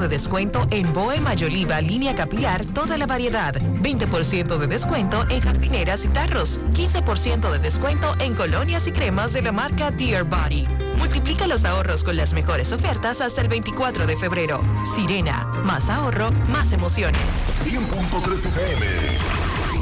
de descuento en Boe Mayoliva línea capilar, toda la variedad. 20% de descuento en jardineras y tarros. 15% de descuento en colonias y cremas de la marca Dear Body. Multiplica los ahorros con las mejores ofertas hasta el 24 de febrero. Sirena, más ahorro, más emociones. 100.3 FM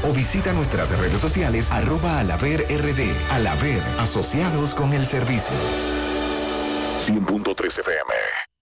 809-573-2655 o visita nuestras redes sociales arroba alaver rd. Alaver, asociados con el servicio. 100.3 FM.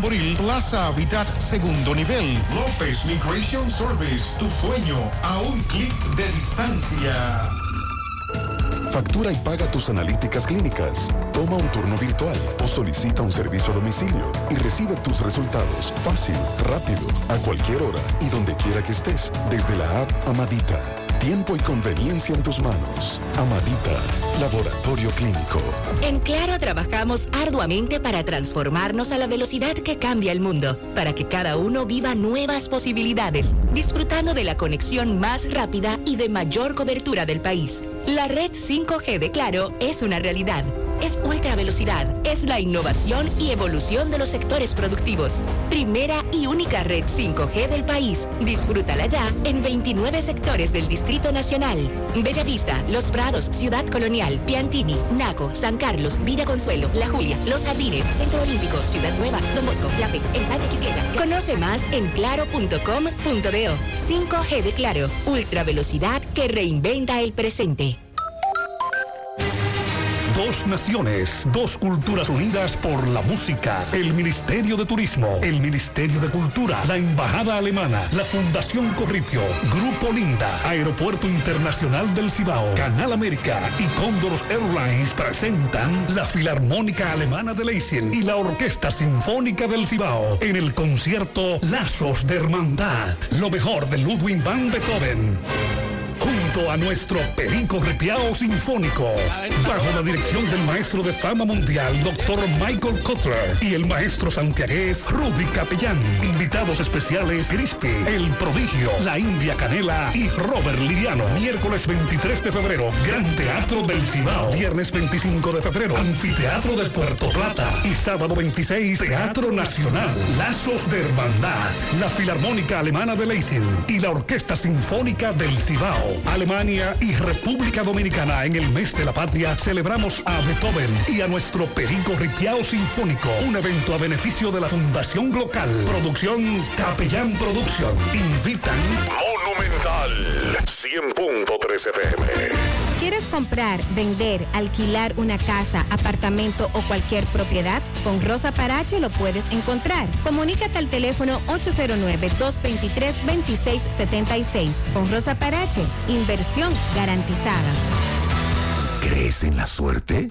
Tamboril Plaza Habitat segundo nivel. López Migration Service, tu sueño a un clic de distancia. Factura y paga tus analíticas clínicas. Toma un turno virtual o solicita un servicio a domicilio y recibe tus resultados fácil, rápido, a cualquier hora y donde quiera que estés, desde la app Amadita. Tiempo y conveniencia en tus manos. Amadita, Laboratorio Clínico. En Claro trabajamos arduamente para transformarnos a la velocidad que cambia el mundo, para que cada uno viva nuevas posibilidades, disfrutando de la conexión más rápida y de mayor cobertura del país. La red 5G de Claro es una realidad es ultra velocidad, es la innovación y evolución de los sectores productivos. Primera y única red 5G del país. Disfrútala ya en 29 sectores del Distrito Nacional. Bellavista, Los Prados, Ciudad Colonial, Piantini, Naco, San Carlos, Villa Consuelo, La Julia, Los Jardines, Centro Olímpico, Ciudad Nueva, Don Bosco, La Fe, Ensanche Quisqueya. Conoce más en claro.com.do. 5G de Claro, ultra velocidad que reinventa el presente. Dos naciones, dos culturas unidas por la música. El Ministerio de Turismo, el Ministerio de Cultura, la Embajada Alemana, la Fundación Corripio, Grupo Linda, Aeropuerto Internacional del Cibao, Canal América y Condors Airlines presentan la Filarmónica Alemana de Leipzig y la Orquesta Sinfónica del Cibao en el concierto Lazos de Hermandad, lo mejor de Ludwig van Beethoven a nuestro Perico Ripiao Sinfónico, bajo la dirección del maestro de fama mundial, doctor Michael Cutler, y el maestro santiagués Rudy Capellán. Invitados especiales Crispy, El Prodigio, La India Canela y Robert Liriano. Miércoles 23 de febrero, Gran Teatro del Cibao. Viernes 25 de febrero, Anfiteatro de Puerto Plata. Y sábado 26, Teatro Nacional. Lazos de Hermandad, la Filarmónica Alemana de Leipzig y la Orquesta Sinfónica del Cibao. Alemania y República Dominicana en el mes de la patria celebramos a Beethoven y a nuestro Perico Ripiao Sinfónico, un evento a beneficio de la Fundación Glocal. Producción Capellán Producción. Invitan Monumental 100.3 FM. ¿Quieres comprar, vender, alquilar una casa, apartamento o cualquier propiedad? Con Rosa Parache lo puedes encontrar. Comunícate al teléfono 809-223-2676. Con Rosa Parache, inversión garantizada. ¿Crees en la suerte?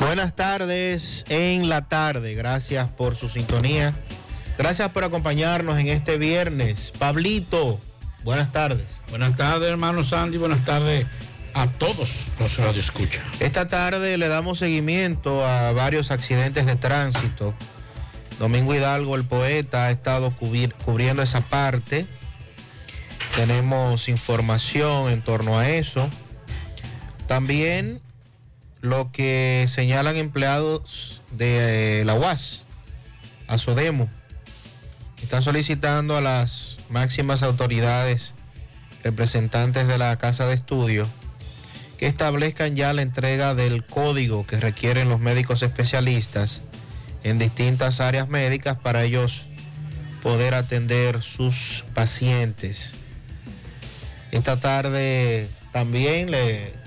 Buenas tardes en la tarde. Gracias por su sintonía. Gracias por acompañarnos en este viernes. Pablito, buenas tardes. Buenas tardes, hermano Sandy. Buenas tardes a todos los escucha. Esta tarde le damos seguimiento a varios accidentes de tránsito. Domingo Hidalgo, el poeta, ha estado cubriendo esa parte. Tenemos información en torno a eso. También lo que señalan empleados de eh, la UAS, a Sodemo. Están solicitando a las máximas autoridades representantes de la Casa de Estudio que establezcan ya la entrega del código que requieren los médicos especialistas en distintas áreas médicas para ellos poder atender sus pacientes. Esta tarde también le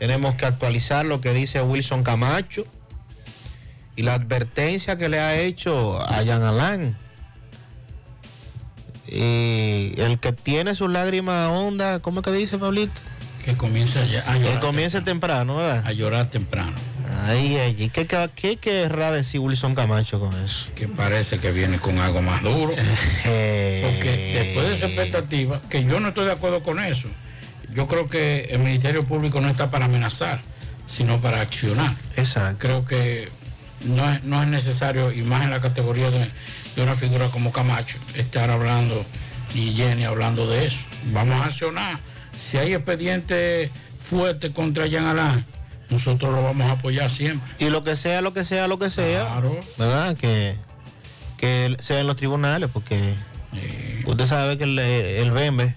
tenemos que actualizar lo que dice Wilson Camacho y la advertencia que le ha hecho a Jan Alain. Y el que tiene su lágrima honda, ¿cómo es que dice Pablito? Que comience a, llorar. Que comience temprano, ¿verdad? A llorar temprano. Ay, ay, ¿qué, qué, querrá decir Wilson Camacho con eso? Que parece que viene con algo más duro. Porque después de esa expectativa, que yo no estoy de acuerdo con eso yo creo que el Ministerio Público no está para amenazar, sino para accionar. Exacto. Creo que no es, no es necesario, y más en la categoría de, una figura como Camacho, estar hablando y Jenny hablando de eso. Vamos a accionar. Si hay expediente fuerte contra Jean Alain, nosotros lo vamos a apoyar siempre. Y lo que sea, lo que sea, lo que sea. Claro. ¿Verdad? Que, que sea en los tribunales, porque usted sabe que el, el BEMBE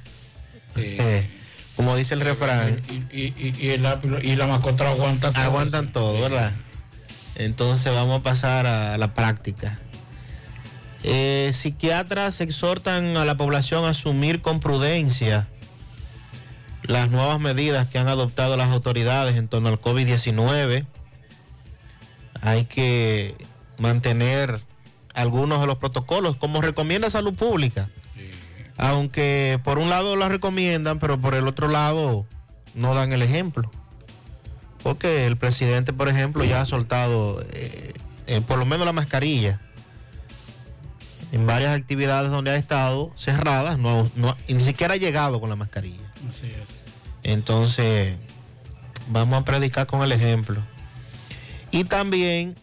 como dice el refrán. Y, y, la mascota aguanta todo. Aguantan todo, ¿verdad? Entonces vamos a pasar a la práctica. Eh, psiquiatras exhortan a la población a asumir con prudencia las nuevas medidas que han adoptado las autoridades en torno al COVID-19. Hay que mantener algunos de los protocolos, como recomienda Salud Pública aunque por un lado la recomiendan, pero por el otro lado no dan el ejemplo. Porque el presidente, por ejemplo, ya ha soltado eh, eh, por lo menos la mascarilla en varias actividades donde ha estado cerradas, no, ni siquiera ha llegado con la mascarilla. Así es. Entonces, vamos a predicar con el ejemplo. Y también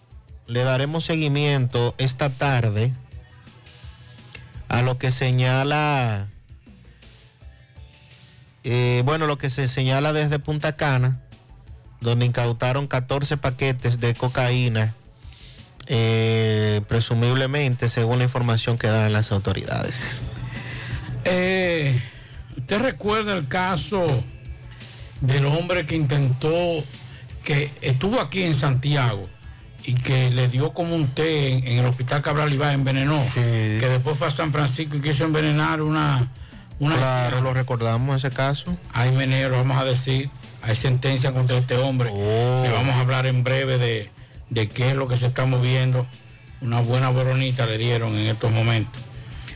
le daremos seguimiento esta tarde a lo que señala, eh, bueno, lo que se señala desde Punta Cana, donde incautaron 14 paquetes de cocaína, eh, presumiblemente, según la información que dan las autoridades. Eh, ¿Usted recuerda el caso del hombre que intentó, que estuvo aquí en Santiago? Y que le dio como un té en, el hospital Cabral Ibá, envenenó, que después fue a San Francisco y quiso envenenar una... una claro, lo recordamos ese caso. Hay menero, vamos a decir, hay sentencia contra este hombre, oh. vamos a hablar en breve de, de qué es lo que se está moviendo. Una buena boronita le dieron en estos momentos.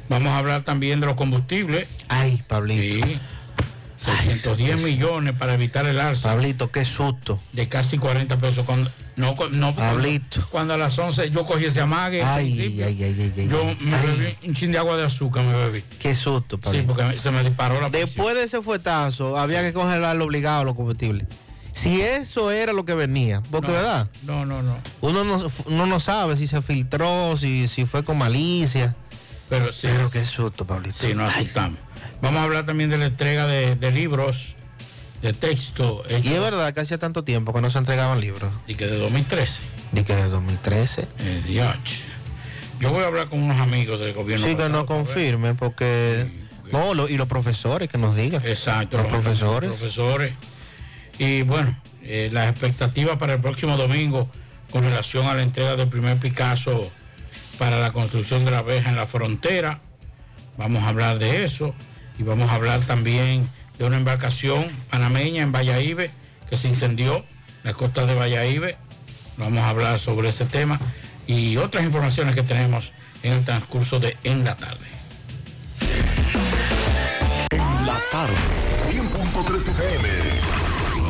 Vamos a hablar también de los combustibles. Ay, Pablito. Sí. 610 millones para evitar el alza. Pablito, qué susto. De casi 40 pesos. Cuando, no, no, Pablito. Cuando a las 11 yo cogí ese amague. Ay, ay, ay, ay, Yo me bebí un chin de agua de azúcar, me bebí. Qué susto, Pablito. Sí, porque se me disparó la Después de ese fuetazo, había que congelarlo obligado los combustibles. Si eso era lo que venía, porque verdad. No, no, no. Uno no, uno no sabe si se filtró, si, si fue con malicia. Pero sí. Pero qué susto, Pablito. Sí, nos asustamos. Vamos a hablar también de la entrega de, libros, de texto. Y es verdad que hacía tanto tiempo que no se entregaban libros. Y que de 2013. Y que de 2013. Eh, Dios. Yo voy a hablar con unos amigos del gobierno. Sí, que nos confirmen, porque... no, y los profesores que nos digan. Exacto. Los, profesores. Los profesores. Y bueno, eh, las expectativas para el próximo domingo con relación a la entrega del primer Picasso para la construcción de la abeja en la frontera. Vamos a hablar de eso y vamos a hablar también de una embarcación panameña en Valladolid que se incendió, las costas de Valladolid. Vamos a hablar sobre ese tema y otras informaciones que tenemos en el transcurso de En la tarde. En la tarde, 100.3 FM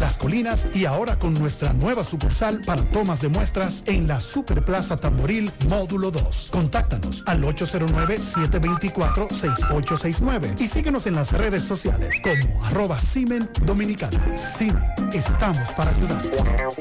las Colinas y ahora con nuestra nueva sucursal para tomas de muestras en la Superplaza Tamboril Módulo 2. Contáctanos al 809-724-6869 y síguenos en las redes sociales como arroba Simen Dominicana. Simen, estamos para ayudar.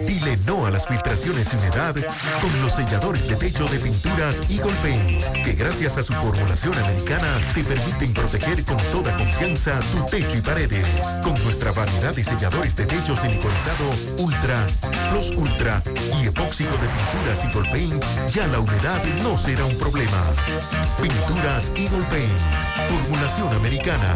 Dile no a las filtraciones y humedad con los selladores de techo de pinturas Eagle Paint, que gracias a su formulación americana te permiten proteger con toda confianza tu techo y paredes. Con nuestra variedad de selladores de techo siliconizado Ultra, Plus Ultra y epóxico de pinturas Eagle Paint, ya la humedad no será un problema. Pinturas Eagle Paint, formulación americana.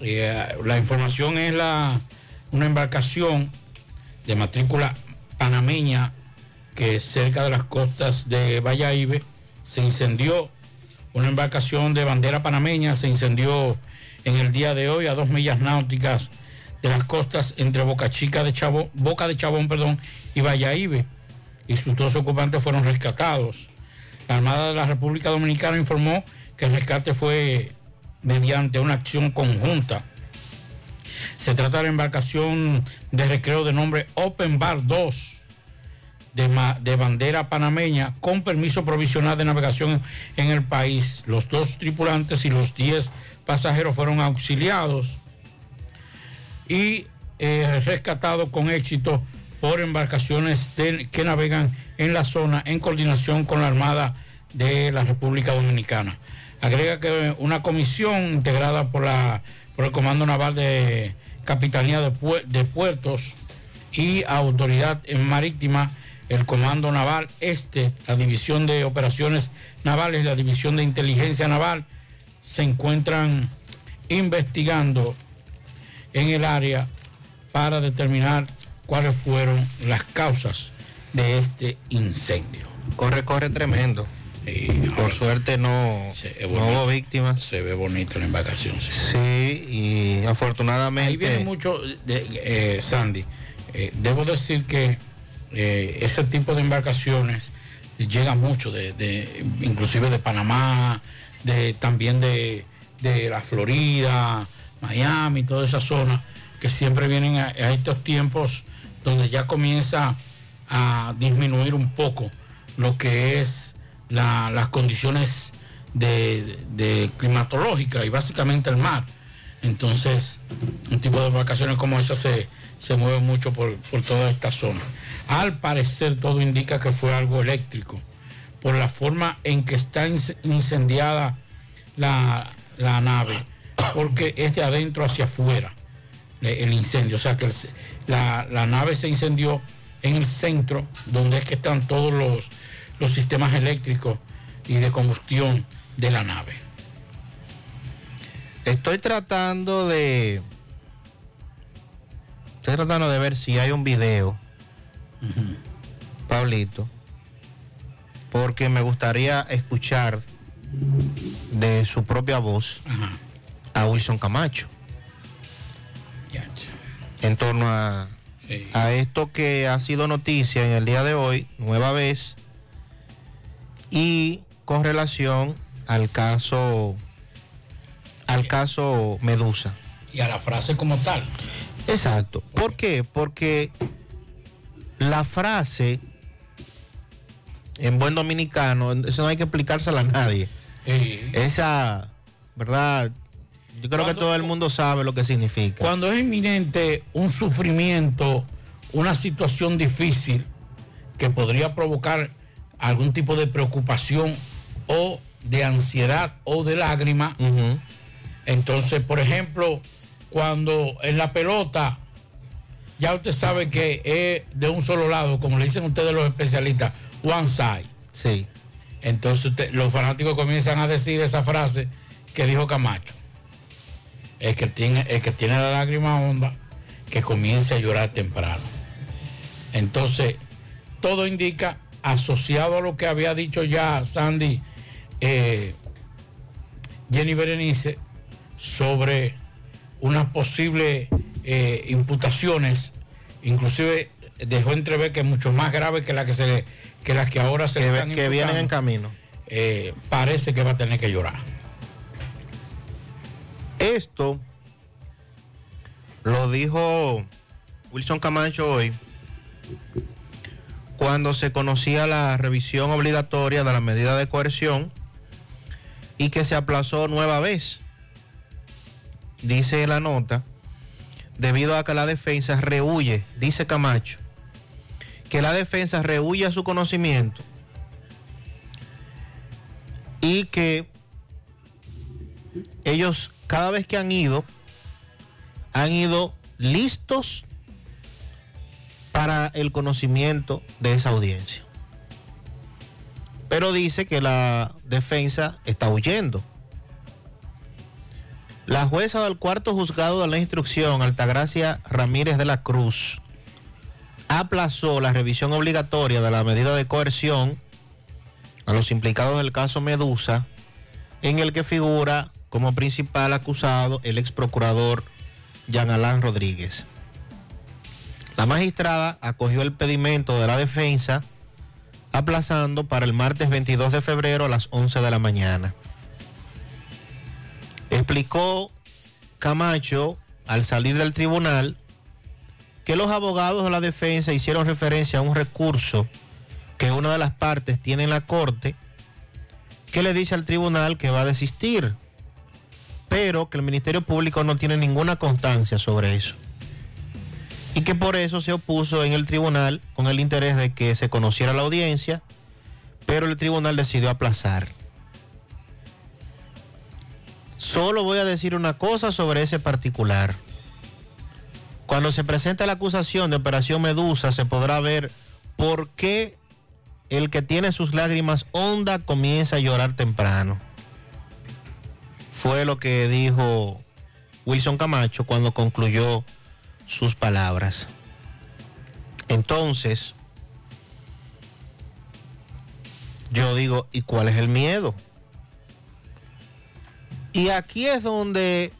Eh, la información es la una embarcación de matrícula panameña que cerca de las costas de Valladolid se incendió. Una embarcación de bandera panameña se incendió en el día de hoy a dos millas náuticas de las costas entre Boca Chica de Chabón, Boca de Chabón, perdón, y Valladolid. Y sus dos ocupantes fueron rescatados. La Armada de la República Dominicana informó que el rescate fue mediante una acción conjunta. Se trata de la embarcación de recreo de nombre Open Bar 2 de, de, bandera panameña con permiso provisional de navegación en el país. Los dos tripulantes y los 10 pasajeros fueron auxiliados y eh, rescatados con éxito por embarcaciones que navegan en la zona en coordinación con la Armada de la República Dominicana. Agrega que una comisión integrada por, la, por el Comando Naval de Capitanía de, de Puertos y Autoridad Marítima, el Comando Naval Este, la División de Operaciones Navales y la División de Inteligencia Naval, se encuentran investigando en el área para determinar cuáles fueron las causas de este incendio. Corre, corre tremendo. Por suerte no, no hubo víctimas. Se ve bonito la embarcación. Sí, sí y afortunadamente... Ahí viene mucho, de, eh, Sandy. Eh, debo decir que eh, ese tipo de embarcaciones llega mucho, de, de, inclusive de Panamá, de, también de, de la Florida, Miami, toda esa zona, que siempre vienen a, a estos tiempos donde ya comienza a disminuir un poco lo que es la, las condiciones de, de, climatológicas y básicamente el mar. Entonces, un tipo de vacaciones como esa se, se mueve mucho por, por, toda esta zona. Al parecer todo indica que fue algo eléctrico, por la forma en que está incendiada la, la nave, porque es de adentro hacia afuera el incendio. O sea que la, la nave se incendió en el centro, donde es que están todos los los sistemas eléctricos y de combustión de la nave. Estoy tratando de. Estoy tratando de ver si hay un video, uh -huh. Pablito, porque me gustaría escuchar de su propia voz uh -huh. a Wilson Camacho en torno a, sí. a esto que ha sido noticia en el día de hoy, nueva vez y con relación al caso al caso Medusa. Y a la frase como tal. Exacto. ¿Por qué? Porque la frase en buen dominicano, eso no hay que explicársela a nadie. Sí. Esa, ¿verdad? Yo creo cuando, que todo el mundo sabe lo que significa. Cuando es inminente un sufrimiento, una situación difícil que podría provocar algún tipo de preocupación o de ansiedad o de lágrima. Uh -huh. Entonces, por ejemplo, cuando en la pelota, ya usted sabe que es de un solo lado, como le dicen ustedes los especialistas, one side. Sí. Entonces usted, los fanáticos comienzan a decir esa frase que dijo Camacho. El que tiene, el que tiene la lágrima honda, que comience a llorar temprano. Entonces, todo indica asociado a lo que había dicho ya Sandy eh, Jenny Berenice sobre unas posibles eh, imputaciones, inclusive dejó entrever que es mucho más grave que la que se le, que las que ahora se que, le están que vienen en camino. Eh, parece que va a tener que llorar. Esto lo dijo Wilson Camacho hoy cuando se conocía la revisión obligatoria de la medida de coerción y que se aplazó nueva vez. Dice la nota, debido a que la defensa rehuye, dice Camacho, que la defensa rehuye a su conocimiento y que ellos cada vez que han ido, han ido listos para el conocimiento de esa audiencia. Pero dice que la defensa está huyendo. La jueza del cuarto juzgado de la instrucción, Altagracia Ramírez de la Cruz, aplazó la revisión obligatoria de la medida de coerción a los implicados del caso Medusa, en el que figura como principal acusado el ex procurador Jean Alain Rodríguez. La magistrada acogió el pedimento de la defensa aplazando para el martes 22 de febrero a las 11 de la mañana. Explicó Camacho al salir del tribunal que los abogados de la defensa hicieron referencia a un recurso que una de las partes tiene en la corte que le dice al tribunal que va a desistir, pero que el Ministerio Público no tiene ninguna constancia sobre eso. Y que por eso se opuso en el tribunal con el interés de que se conociera la audiencia, pero el tribunal decidió aplazar. Solo voy a decir una cosa sobre ese particular. Cuando se presenta la acusación de Operación Medusa, se podrá ver por qué el que tiene sus lágrimas honda comienza a llorar temprano. Fue lo que dijo Wilson Camacho cuando concluyó sus palabras. Entonces, yo digo, ¿y cuál es el miedo? Y aquí es donde,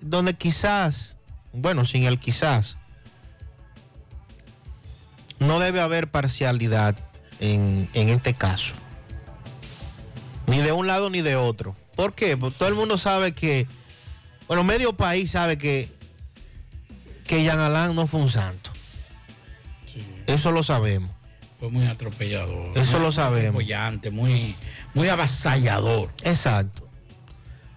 donde quizás, bueno, sin el quizás, no debe haber parcialidad en, en este caso. Ni de un lado ni de otro. ¿Por qué? Porque todo el mundo sabe que, bueno, medio país sabe que, que Jean Alain no fue un santo. Eso lo sabemos. Fue muy atropellador. Eso muy lo sabemos. muy, muy avasallador. Exacto.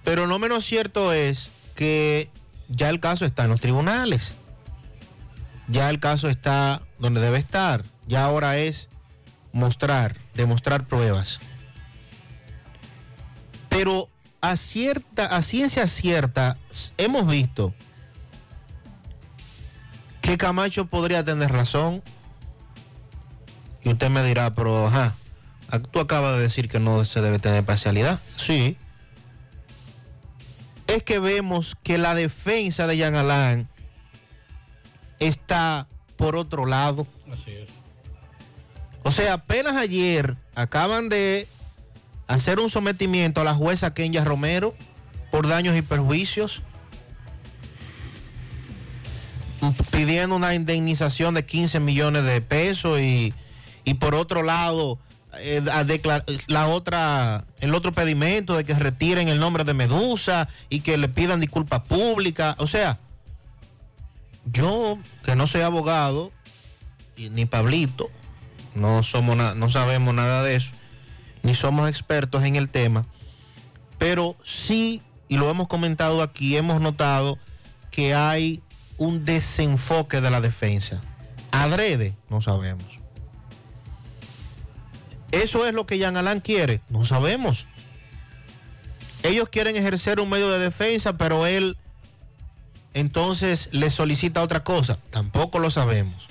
Pero no menos cierto es que ya el caso está en los tribunales. Ya el caso está donde debe estar. Ya ahora es mostrar, demostrar pruebas. Pero a cierta, a ciencia cierta, hemos visto que Camacho podría tener razón. Y usted me dirá, pero ajá, tú acabas de decir que no se debe tener parcialidad. Sí. Es que vemos que la defensa de Jean Alain está por otro lado. Así es. O sea, apenas ayer acaban de hacer un sometimiento a la jueza Kenya Romero por daños y perjuicios, pidiendo una indemnización de 15 millones de pesos y, y por otro lado eh, la otra el otro pedimento de que retiren el nombre de Medusa y que le pidan disculpas públicas, o sea, yo que no soy abogado ni Pablito, no somos na- no sabemos nada de eso, ni somos expertos en el tema, pero sí, y lo hemos comentado aquí, hemos notado que hay un desenfoque de la defensa. Adrede, no sabemos. ¿Eso es lo que Jean Alain quiere? No sabemos. Ellos quieren ejercer un medio de defensa, pero él entonces le solicita otra cosa. Tampoco lo sabemos.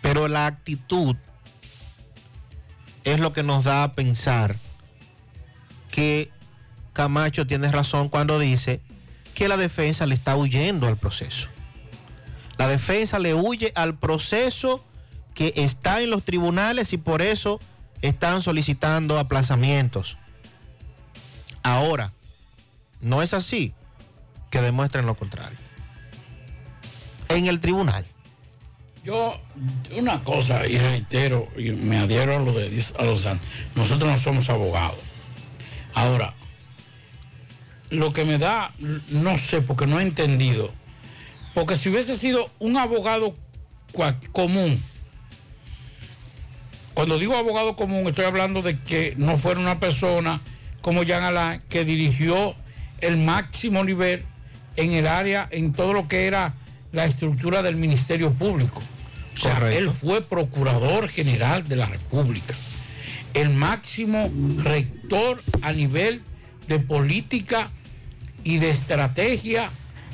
Pero la actitud es lo que nos da a pensar que Camacho tiene razón cuando dice que la defensa le está huyendo al proceso. La defensa le huye al proceso que está en los tribunales y por eso están solicitando aplazamientos. Ahora, no es así que demuestren lo contrario. En el tribunal. Yo, una cosa, y reitero, y me adhiero a lo de a los nosotros no somos abogados. Ahora, lo que me da, no sé, porque no he entendido, porque si hubiese sido un abogado común, cuando digo abogado común, estoy hablando de que no fuera una persona como Jean Alain que dirigió el máximo nivel en el área, en todo lo que era la estructura del Ministerio Público. O sea, él fue procurador general de la República, el máximo rector a nivel de política y de estrategia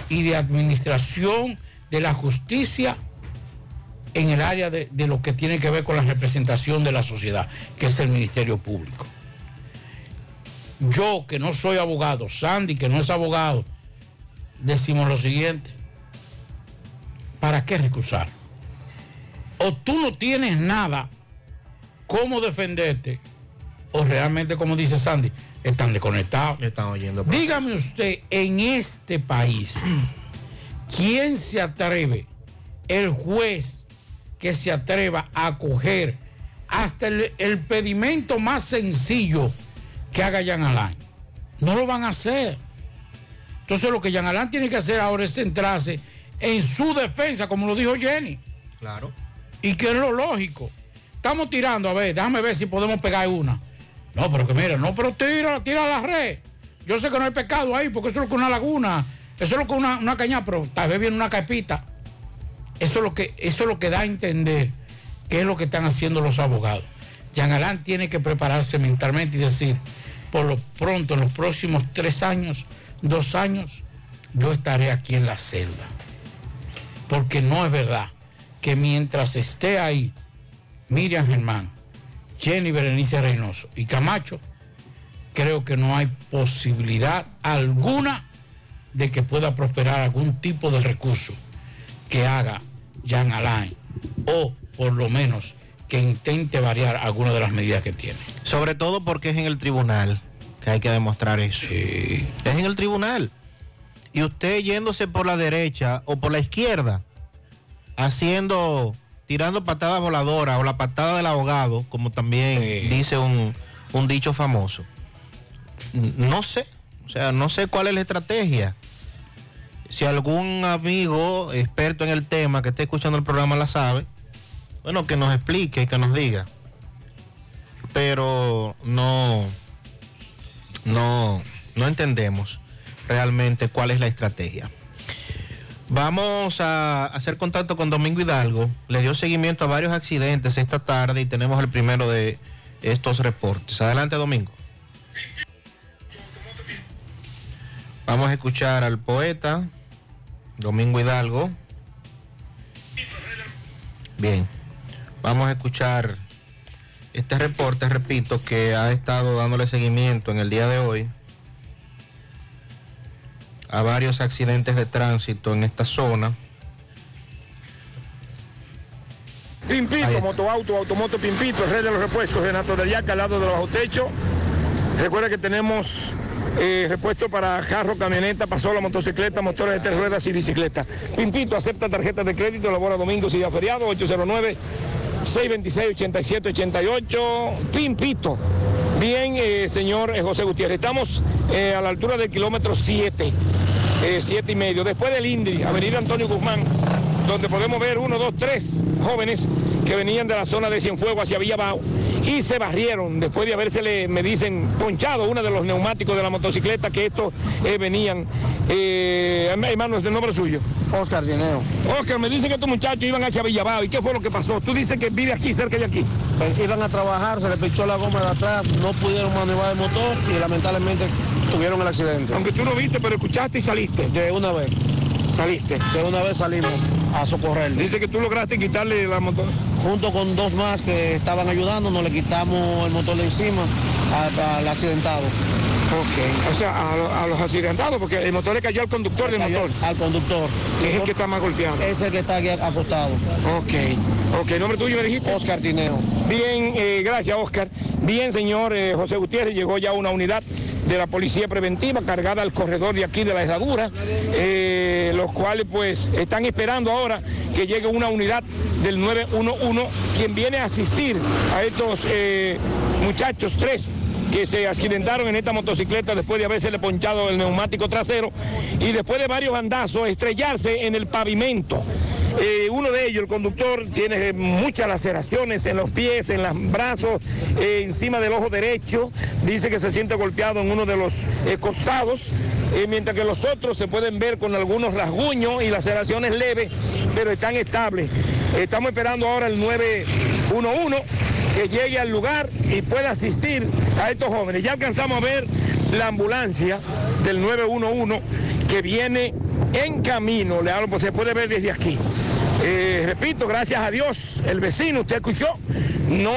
y de administración de la justicia en el área de, de lo que tiene que ver con la representación de la sociedad, que es el Ministerio Público. Yo, que no soy abogado, Sandy, que no es abogado, decimos lo siguiente. ¿Para qué recusar? O tú no tienes nada cómo defenderte, o realmente, como dice Sandy, están desconectados. Están oyendo. Dígame usted, en este país, ¿quién se atreve? El juez que se atreva a coger hasta el, el pedimento más sencillo que haga Jean Alain. No lo van a hacer. Entonces lo que Jean Alain tiene que hacer ahora es centrarse en su defensa, como lo dijo Jenny. Claro. Y que es lo lógico. Estamos tirando, a ver, déjame ver si podemos pegar una. No, pero que mira, no, pero tira, tira la red. Yo sé que no hay pecado ahí, porque eso es lo que una laguna, eso es lo que una, una caña, pero tal vez viene una carpita. Eso es lo que, eso es lo que da a entender qué es lo que están haciendo los abogados. Jean Alain tiene que prepararse mentalmente y decir, por lo pronto, en los próximos tres años, dos años, yo estaré aquí en la celda. Porque no es verdad que mientras esté ahí Miriam Germán, Jenny Berenice Reynoso y Camacho, creo que no hay posibilidad alguna de que pueda prosperar algún tipo de recurso que haga Jean Alain o por lo menos que intente variar alguna de las medidas que tiene. Sobre todo porque es en el tribunal que hay que demostrar eso. Es en el tribunal. Y usted yéndose por la derecha o por la izquierda, haciendo, tirando patadas voladoras o la patada del abogado, como también dice un, un dicho famoso. No sé, o sea, no sé cuál es la estrategia. Si algún amigo experto en el tema que esté escuchando el programa la sabe, bueno, que nos explique, que nos diga. Pero no, no, no entendemos realmente cuál es la estrategia. Vamos a hacer contacto con Domingo Hidalgo. Le dio seguimiento a varios accidentes esta tarde y tenemos el primero de estos reportes. Adelante, Domingo. Vamos a escuchar al poeta Domingo Hidalgo. Bien, vamos a escuchar este reporte, repito, que ha estado dándole seguimiento en el día de hoy a varios accidentes de tránsito en esta zona. Pimpito, motoauto, automoto Pimpito, rey de los repuestos, Renato del Yaca, al lado de los bajo techo. Recuerda que tenemos eh, repuesto para carro, camioneta, pasola, motocicleta, motores de tres ruedas y bicicleta. Pimpito acepta tarjetas de crédito, labora domingos y día feriado, 809 626-8788. Pimpito. Bien, eh, señor eh, José Gutiérrez, estamos eh, a la altura del kilómetro 7, 7 y medio, después del Indri, Avenida Antonio Guzmán, donde podemos ver uno, dos, tres jóvenes que venían de la zona de Cienfuegos hacia Villabao y se barrieron después de habérsele, me dicen, ponchado uno de los neumáticos de la motocicleta que estos eh, venían. Eh, hermano, ¿es el nombre suyo? Oscar Lleneo. Oscar, me dice que estos muchachos iban hacia Villabao. ¿Y qué fue lo que pasó? Tú dices que vive aquí, cerca de aquí. Pues iban a trabajar, se le pichó la goma de atrás, no pudieron maniobrar el motor y lamentablemente tuvieron el accidente. Aunque tú no viste, pero escuchaste y saliste. De una vez. Saliste. De una vez salimos a socorrer. Dice que tú lograste quitarle la motor. Junto con dos más que estaban ayudando, nos le quitamos el motor de encima al accidentado. Ok. O sea, a, a los accidentados, porque el motor le cayó al conductor del motor. Al conductor. Que es el que está más golpeado. Es el que está aquí acostado. Ok. Ok, ¿nombre tuyo me dijiste? Oscar Tineo. Bien, eh, gracias Oscar. Bien, señor eh, José Gutiérrez, llegó ya una unidad de la Policía Preventiva cargada al corredor de aquí de la herradura, eh, los cuales pues están esperando ahora que llegue una unidad del 911, quien viene a asistir a estos eh, muchachos, tres que se accidentaron en esta motocicleta después de haberse ponchado el neumático trasero y después de varios bandazos estrellarse en el pavimento. Eh, uno de ellos, el conductor, tiene muchas laceraciones en los pies, en los brazos, eh, encima del ojo derecho. Dice que se siente golpeado en uno de los eh, costados, mientras que los otros se pueden ver con algunos rasguños y laceraciones leves, pero están estables. Estamos esperando ahora el 911 que llegue al lugar y pueda asistir a estos jóvenes. Ya alcanzamos a ver la ambulancia del 911 que viene en camino, le hablo, pues se puede ver desde aquí. Eh, repito, gracias a Dios, el vecino, usted escuchó, no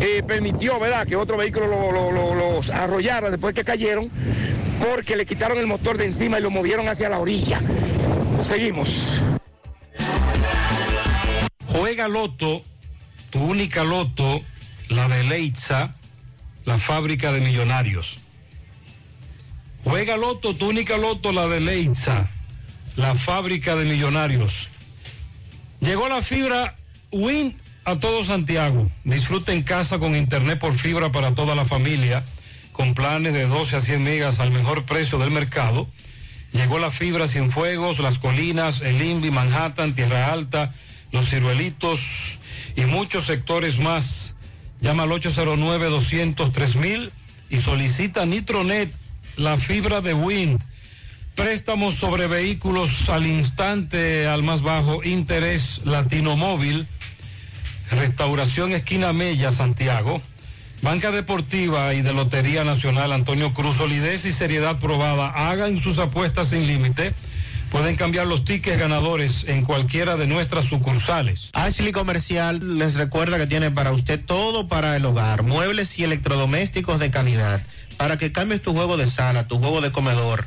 eh, permitió, ¿verdad?, que otro vehículo lo- lo- lo- los arrollara después que cayeron, porque le quitaron el motor de encima y lo movieron hacia la orilla. Seguimos. Juega Loto, tu única Loto, la de Leitza, la fábrica de millonarios. Juega Loto, tu única Loto, la de Leitza, la fábrica de millonarios. Llegó la fibra Win a todo Santiago. Disfruta en casa con internet por fibra para toda la familia, con planes de 12 a 100 megas al mejor precio del mercado. Llegó la fibra Cienfuegos, Las Colinas, El Invi, Manhattan, Tierra Alta, Los Ciruelitos y muchos sectores más. Llama al 809-203 y solicita Nitronet, la fibra de Wind. Préstamos sobre vehículos al instante, al más bajo interés Latino Móvil. Restauración Esquina Mella, Santiago. Banca Deportiva y de Lotería Nacional Antonio Cruz, solidez y seriedad probada. Hagan sus apuestas sin límite. Pueden cambiar los tickets ganadores en cualquiera de nuestras sucursales. Ashley Comercial les recuerda que tiene para usted todo para el hogar, muebles y electrodomésticos de calidad. Para que cambies tu juego de sala, tu juego de comedor,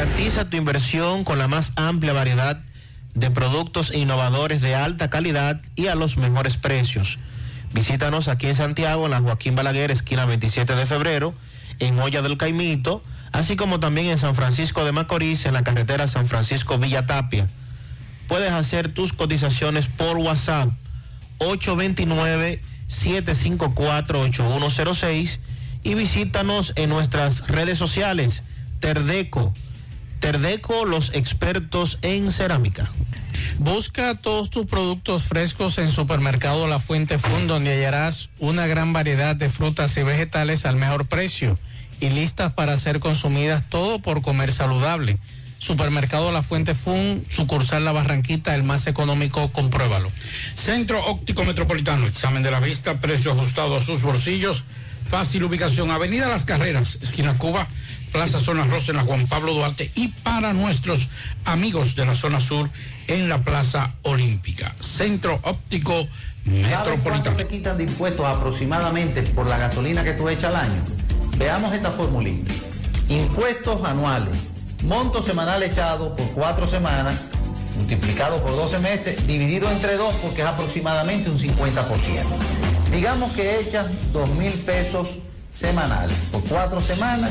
Garantiza tu inversión con la más amplia variedad de productos innovadores de alta calidad y a los mejores precios. Visítanos aquí en Santiago, en la Joaquín Balaguer, esquina 27 de febrero, en Olla del Caimito, así como también en San Francisco de Macorís, en la carretera San Francisco Villa Tapia. Puedes hacer tus cotizaciones por WhatsApp 829-754-8106 y visítanos en nuestras redes sociales Terdeco. Terdeco, los expertos en cerámica. Busca todos tus productos frescos en Supermercado La Fuente Fun, donde hallarás una gran variedad de frutas y vegetales al mejor precio y listas para ser consumidas todo por comer saludable. Supermercado La Fuente Fun, sucursal La Barranquita, el más económico, compruébalo. Centro Óptico Metropolitano, examen de la vista, precio ajustado a sus bolsillos, fácil ubicación, Avenida Las Carreras, esquina Cuba, Plaza Zona Rosa en la Juan Pablo Duarte y para nuestros amigos de la zona sur en la Plaza Olímpica. Centro Óptico ¿Sabes Metropolitano. te quitan de impuestos aproximadamente por la gasolina que tú echas al año? Veamos esta formulita. Impuestos anuales. Monto semanal echado por cuatro semanas, multiplicado por 12 meses, dividido entre dos porque es aproximadamente un 50%. Digamos que echas 2 mil pesos semanales por cuatro semanas,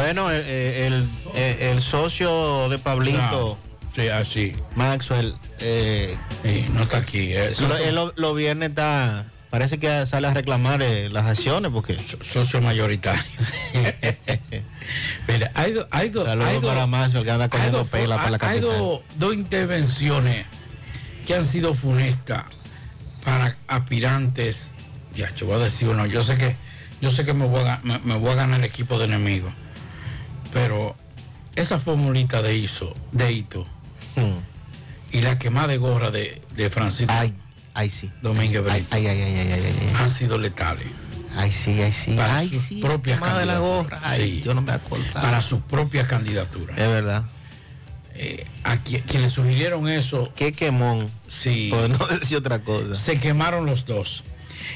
Bueno, el, el- el- el socio de Pablito. Sí, así. Maxwell. eh, no está aquí. lo, él lo- los viernes está. Parece que sale a reclamar eh, las acciones porque. Socio mayoritario. Mira, hay dos. Hay. Saludos hay dos- para Maxwell que anda hay cogiendo dos- pela para la hay capital. dos, intervenciones que han sido funestas para aspirantes. Ya, yo voy a decir uno. Yo sé que, yo sé que me voy a, me, me voy a ganar el equipo de enemigos. Pero esa formulita de ISO, de Hito, Hmm. y la quemada de gorra de, de Francisco. Ay, sí. Domínguez Ay, Brito. ay, ay, ay, ay, ay, ay. Han sido letales. Ay, sí, ay, sí. Para ay, sus sí. propias de la gorra. Ay, Sí. yo no me acordaba. Para sus propias candidaturas. Es verdad. Eh, a quien, quienes sugirieron eso. Qué quemón. Sí. Por no decir otra cosa. Se quemaron los dos.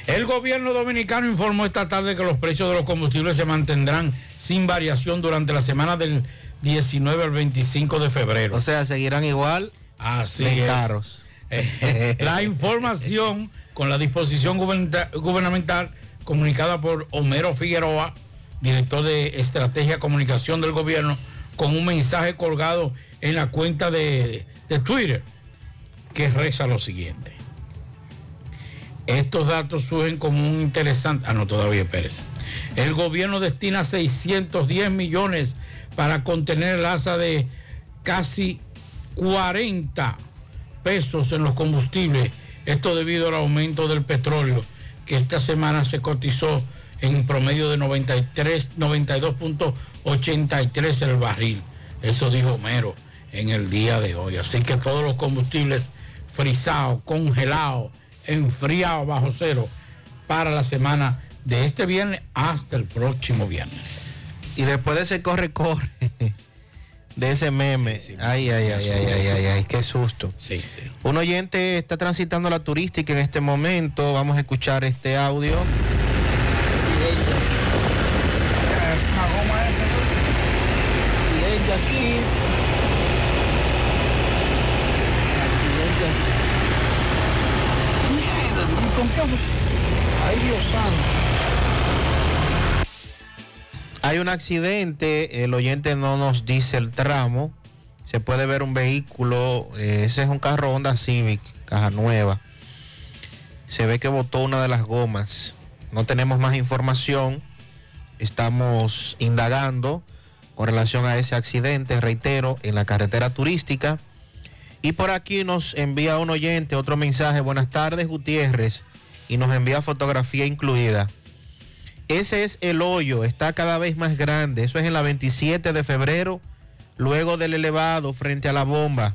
El gobierno dominicano informó esta tarde que los precios de los combustibles se mantendrán sin variación durante la semana del 19 al 25 de febrero. O sea, seguirán igual Así de es. caros. Eh, la información con la disposición gubernamental, gubernamental comunicada por Homero Figueroa, director de Estrategia Comunicación del Gobierno, con un mensaje colgado en la cuenta de, de Twitter, que reza lo siguiente. Estos datos surgen como un interesante... Ah, no, todavía espérese. El gobierno destina 610 millones para contener el alza de casi 40 pesos en los combustibles. Esto debido al aumento del petróleo, que esta semana se cotizó en promedio de 93, 92.83 el barril. Eso dijo Homero en el día de hoy. Así que todos los combustibles frisados, congelados, enfriados bajo cero para la semana de este viernes hasta el próximo viernes. Y después de ese corre, corre de ese meme. ay, ay, ay, ay, ay, ay, ay, qué susto. Sí, sí. Un oyente está transitando la turística en este momento. Vamos a escuchar este audio. Accidente aquí. Accidente aquí. Mierda, ¿y con qué fue? Ay, Dios santo. Hay un accidente, el oyente no nos dice el tramo. Se puede ver un vehículo, eh, ese es un carro Honda Civic, caja nueva. Se ve que botó una de las gomas. No tenemos más información. Estamos indagando con relación a ese accidente, reitero, en la carretera turística. Y por aquí nos envía un oyente otro mensaje. Buenas tardes, Gutiérrez. Y nos envía fotografía incluida. Ese es el hoyo, está cada vez más grande. Eso es en la 27 de febrero, luego del elevado frente a la bomba.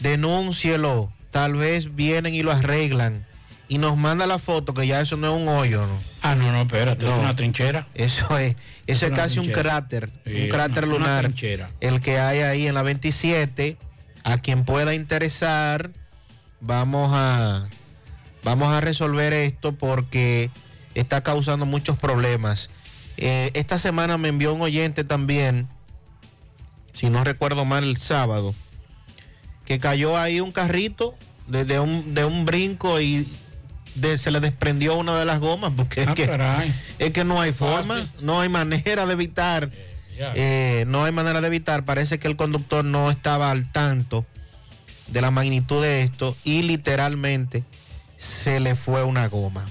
Denúncielo, tal vez vienen y lo arreglan. Y nos manda la foto, que ya eso no es un hoyo, ¿no? Ah, no, no, espérate, es una trinchera. Eso es, eso es, una casi un cráter, Sí, un cráter una- una lunar. trinchera. el que hay ahí en la 27. A quien pueda interesar, vamos a, vamos a resolver esto porque está causando muchos problemas. Eh, esta semana me envió un oyente también, si no recuerdo mal, el sábado, que cayó ahí un carrito de, de un, de un brinco y de- se le desprendió una de las gomas porque es, Ah, que, es que no hay forma, no hay manera de evitar. Eh, no hay manera de evitar. Parece que el conductor no estaba al tanto de la magnitud de esto y literalmente se le fue una goma.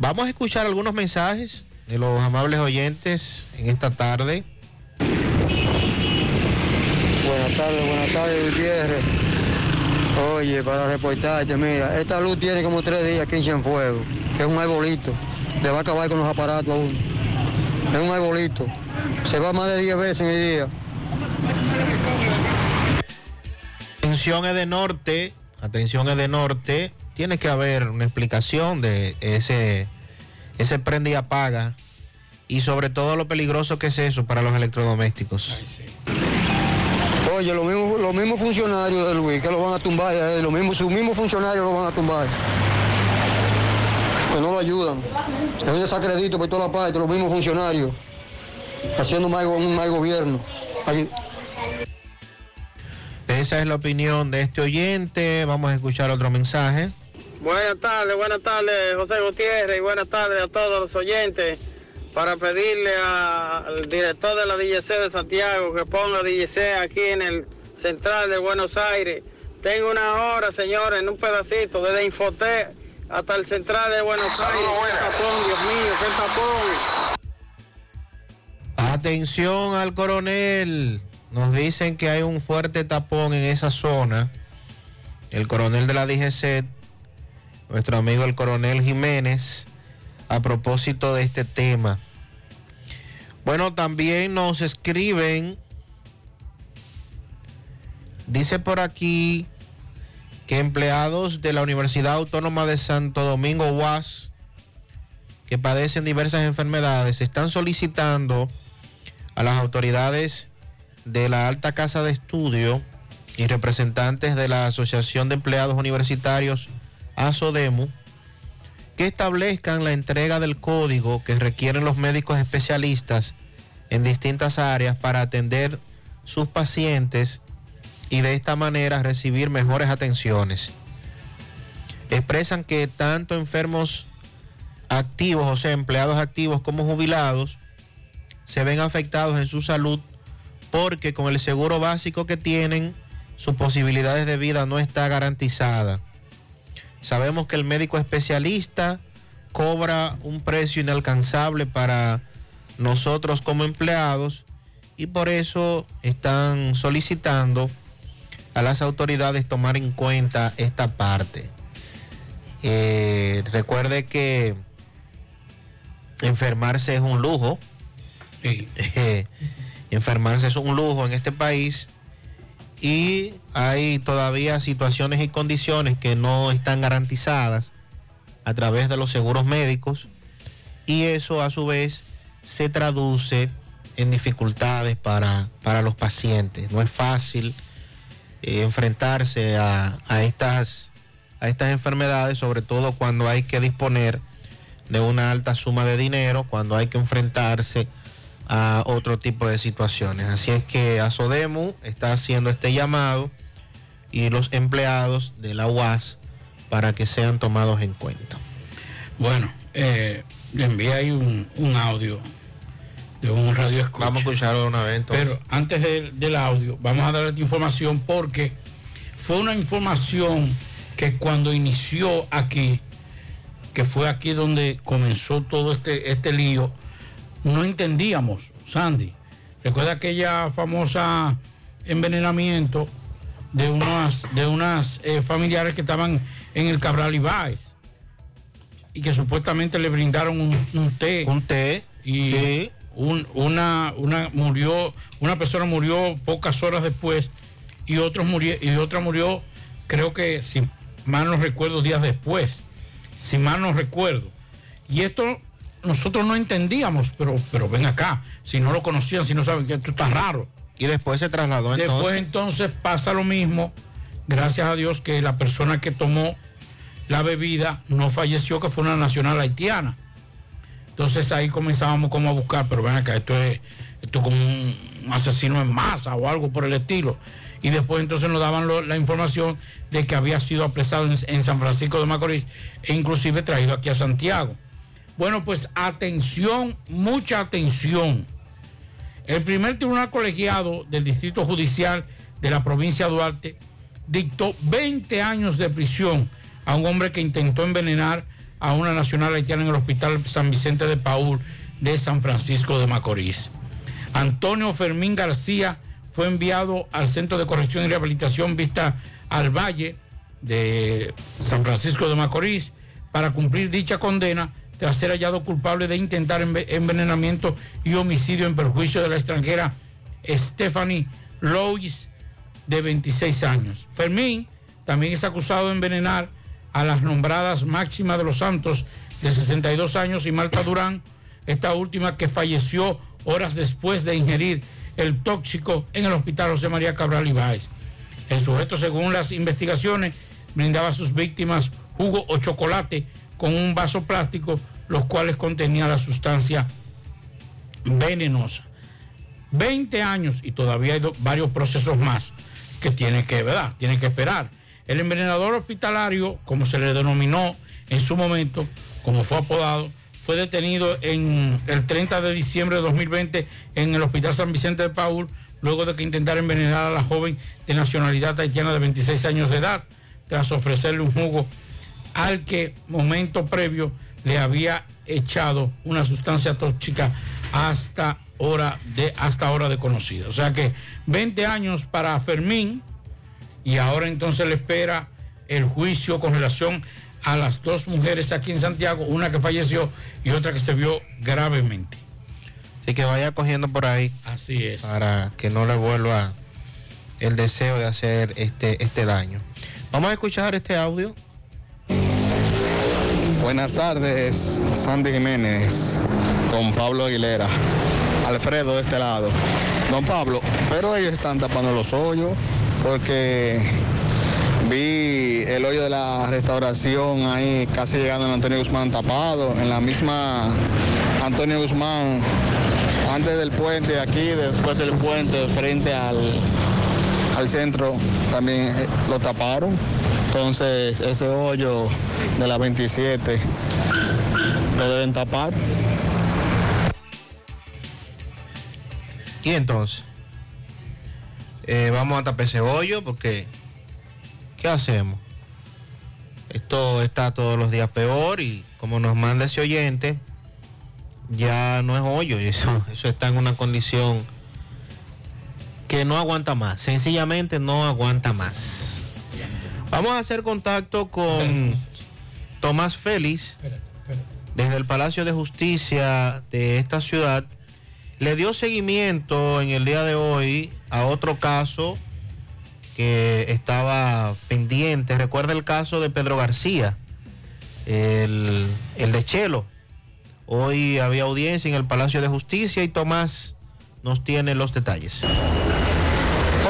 Vamos a escuchar algunos mensajes de los amables oyentes en esta tarde. Buenas tardes, buenas tardes, Gutiérrez. Oye, para reportarte, mira, esta luz tiene como tres días que en Cienfuegos, que es un arbolito. Le va a acabar con los aparatos a uno. Es un arbolito. Se va más de 10 veces en el día. Atención es de norte, atención es de norte. Tiene que haber una explicación de ese, ese prende y apaga. Y sobre todo lo peligroso que es eso para los electrodomésticos. Oye, los mismos, los mismos funcionarios de Luis que lo van a tumbar, eh, los mismos, sus mismos funcionarios lo van a tumbar. Pues no lo ayudan. Es un desacredito por toda la parte, los mismos funcionarios. Haciendo mal, un mal gobierno. Ahí- Esa es la opinión de este oyente. Vamos a escuchar otro mensaje. Buenas tardes, buenas tardes, José Gutiérrez, y buenas tardes a todos los oyentes. Para pedirle a- al director de la DGC de Santiago que ponga DGC aquí en el central de Buenos Aires. Tengo una hora, señores, en un pedacito, desde Infoté hasta el central de Buenos Aires. ¡Qué tapón, Dios mío, qué tapón! Atención al coronel. Nos dicen que hay un fuerte tapón en esa zona. El coronel de la DGC, nuestro amigo el coronel Jiménez, a propósito de este tema. Bueno, también nos escriben, dice por aquí que empleados de la Universidad Autónoma de Santo Domingo UAS que padecen diversas enfermedades están solicitando a las autoridades de la Alta Casa de Estudio y representantes de la Asociación de Empleados Universitarios ASODEMU que establezcan la entrega del código que requieren los médicos especialistas en distintas áreas para atender sus pacientes y de esta manera recibir mejores atenciones. Expresan que tanto enfermos activos, o sea, empleados activos como jubilados, se ven afectados en su salud porque con el seguro básico que tienen, sus posibilidades de vida no está garantizada. Sabemos que el médico especialista cobra un precio inalcanzable para nosotros como empleados y por eso están solicitando a las autoridades tomar en cuenta esta parte. Eh, recuerde que enfermarse es un lujo. Eh, enfermarse es un lujo en este país y hay todavía situaciones y condiciones que no están garantizadas a través de los seguros médicos y eso a su vez se traduce en dificultades para, para los pacientes. No es fácil eh, enfrentarse a, a, estas, a estas enfermedades, sobre todo cuando hay que disponer de una alta suma de dinero, cuando hay que enfrentarse a otro tipo de situaciones. Así es que Asodemu está haciendo este llamado y los empleados de la UAS para que sean tomados en cuenta. Bueno, eh, le envié ahí un, un, audio de un radio escucha. Vamos a escucharlo de una vez. Entonces. Pero antes de, del audio, vamos a darle esta información porque fue una información que cuando inició aquí, que fue aquí donde comenzó todo este, este lío, no entendíamos, Sandy. Recuerda aquella famosa envenenamiento de unas, de unas eh, familiares que estaban en el Cabral Ibáez y que supuestamente le brindaron un, un té. Un té. Y sí. un, una, una murió, una persona murió pocas horas después y otros murió, y otra murió, creo que si mal no recuerdo, días después. Si mal no recuerdo. Y esto nosotros no entendíamos, pero, pero ven acá, si no lo conocían, si no saben que esto está raro. Y después se trasladó entonces. Después entonces pasa lo mismo, gracias a Dios que la persona que tomó la bebida no falleció, que fue una nacional haitiana. Entonces ahí comenzábamos como a buscar, pero ven acá, esto es, esto es como un asesino en masa o algo por el estilo. Y después entonces nos daban lo, la información de que había sido apresado en, en San Francisco de Macorís e inclusive traído aquí a Santiago. Bueno, pues atención, mucha atención. El primer tribunal colegiado del Distrito Judicial de la provincia de Duarte dictó 20 años de prisión a un hombre que intentó envenenar a una nacional haitiana en el Hospital San Vicente de Paul de San Francisco de Macorís. Antonio Fermín García fue enviado al Centro de Corrección y Rehabilitación Vista al Valle de San Francisco de Macorís para cumplir dicha condena tras ser hallado culpable de intentar envenenamiento y homicidio en perjuicio de la extranjera Stephanie Lois, de 26 años. Fermín también es acusado de envenenar a las nombradas Máxima de los Santos, de 62 años, y Marta Durán, esta última que falleció horas después de ingerir el tóxico en el hospital José María Cabral Ibáez. El sujeto, según las investigaciones, brindaba a sus víctimas jugo o chocolate con un vaso plástico, los cuales contenían la sustancia venenosa. 20 años y todavía hay varios procesos más que tiene que, ¿verdad? Tiene que esperar. El envenenador hospitalario, como se le denominó en su momento, como fue apodado, fue detenido en el 30 de diciembre de 2020 en el Hospital San Vicente de Paul, luego de que intentara envenenar a la joven de nacionalidad haitiana de 26 años de edad, tras ofrecerle un jugo al que momento previo le había echado una sustancia tóxica hasta hora de hasta hora desconocida. O sea que 20 años para Fermín y ahora entonces le espera el juicio con relación a las dos mujeres aquí en Santiago, una que falleció y otra que se vio gravemente. Así que vaya cogiendo por ahí. Así es. Para que no le vuelva el deseo de hacer este, este daño. Vamos a escuchar este audio. Buenas tardes, Sandy Jiménez, con Pablo Aguilera. Alfredo de este lado. Don Pablo, pero ellos están tapando los hoyos porque vi el hoyo de la restauración ahí casi llegando a Antonio Guzmán tapado, en la misma Antonio Guzmán, antes del puente aquí, después del puente, frente al, al centro, también eh, lo taparon. Entonces ese hoyo de la 27 lo deben tapar. Y entonces, eh, vamos a tapar ese hoyo porque, ¿qué hacemos? Esto está todos los días peor y como nos manda ese oyente, ya no es hoyo, eso, eso está en una condición que no aguanta más, sencillamente no aguanta más. Vamos a hacer contacto con Tomás Félix desde el Palacio de Justicia de esta ciudad. Le dio seguimiento en el día de hoy a otro caso que estaba pendiente. Recuerda el caso de Pedro García, el, el de Chelo. Hoy había audiencia en el Palacio de Justicia y Tomás nos tiene los detalles.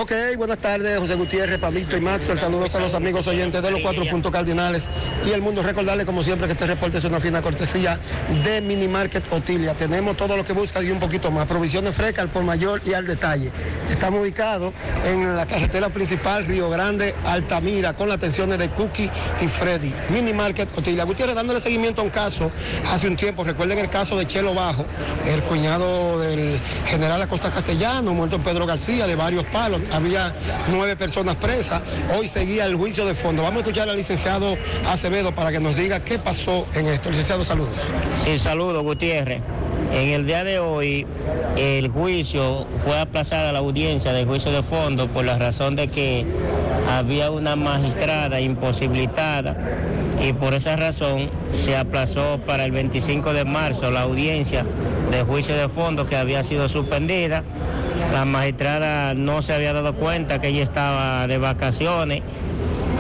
Ok, buenas tardes, José Gutiérrez, Pablito y Maxwell. Saludos a los amigos oyentes de los cuatro puntos cardinales y el mundo. Recordarles, como siempre, que este reporte es una fina cortesía de Mini Market Otilia. Tenemos todo lo que busca y un poquito más. Provisiones frescas por mayor y al detalle. Estamos ubicados en la carretera principal Río Grande, Altamira, con las atenciones de Cookie y Freddy. Mini Market Otilia. Gutiérrez, dándole seguimiento a un caso hace un tiempo. Recuerden el caso de Chelo Bajo, el cuñado del general Acosta Castellano, muerto en Pedro García, de varios palos había nueve personas presas. Hoy seguía el juicio de fondo. Vamos a escuchar al licenciado Acevedo para que nos diga qué pasó en esto. Licenciado, saludos. Sí, saludos, Gutiérrez. En el día de hoy, el juicio fue aplazada la audiencia del juicio de fondo por la razón de que había una magistrada imposibilitada y por esa razón se aplazó para el 25 de marzo la audiencia del juicio de fondo que había sido suspendida. La magistrada no se había dado cuenta que ella estaba de vacaciones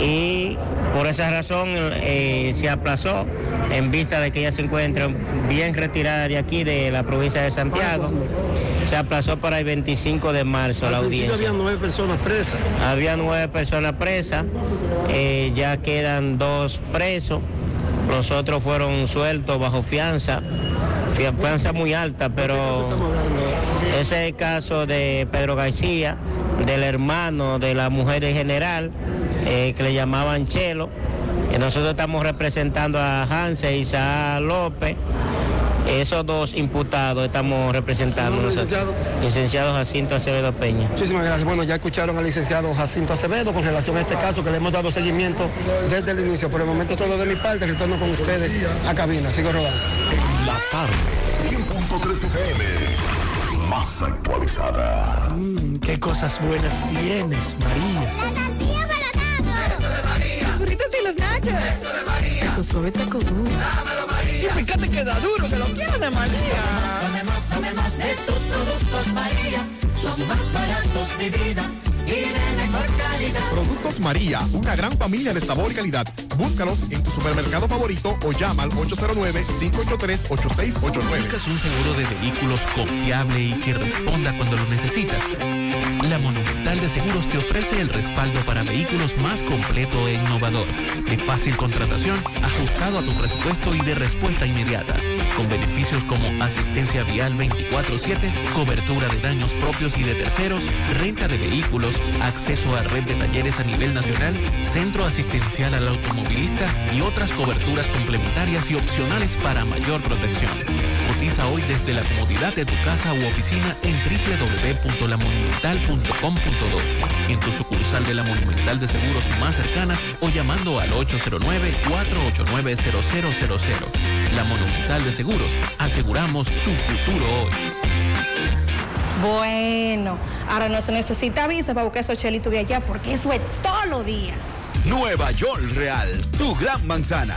y por esa razón eh, se aplazó en vista de que ella se encuentra bien retirada de aquí, de la provincia de Santiago. Se aplazó para el 25 de marzo la Al audiencia. había nueve personas presas. Había nueve personas presas, eh, ya quedan dos presos, los otros fueron sueltos bajo fianza, fia- fianza muy alta, pero ese es el caso de Pedro García, del hermano de la mujer del general, eh, que le llamaban Chelo. Y nosotros estamos representando a Hanse y Isaac López. Esos dos imputados estamos representando nosotros. Licenciado Jacinto Acevedo Peña. Muchísimas gracias. Bueno, ya escucharon al licenciado Jacinto Acevedo con relación a este caso que le hemos dado seguimiento desde el inicio. Por el momento todo de mi parte, retorno con ustedes a cabina. Sigo rodando. La tarde, 100.3 FM, más actualizada. qué cosas buenas tienes, María. Los burritos y los nachos. Eso de María. Tu suave taco duro. Dámelo, María. Y fíjate que da duro, que lo quiero de María. Tomemos, tomemos de tus productos María. Son más baratos de vida Productos María, una gran familia de sabor y calidad. Búscalos en tu supermercado favorito o llama al 809-583-8689. ¿Buscas un seguro de vehículos confiable y que responda cuando lo necesitas? La Monumental de Seguros te ofrece el respaldo para vehículos más completo e innovador, de fácil contratación, ajustado a tu presupuesto y de respuesta inmediata, con beneficios como asistencia vial 24/7, cobertura de daños propios y de terceros, renta de vehículos, acceso a red de talleres a nivel nacional, centro asistencial al automovilista y otras coberturas complementarias y opcionales para mayor protección. Cotiza hoy desde la comodidad de tu casa u oficina en www.lamonumental.com.do, en tu sucursal de la Monumental de Seguros más cercana o llamando al 809-489-0000. La Monumental de Seguros, aseguramos tu futuro hoy. Bueno, ahora no se necesita visa para buscar esos chelitos de allá porque eso es todo lo día. Nueva York Real, tu gran manzana.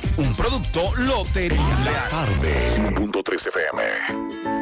Un producto Lotería La tarde, 100.3 FM.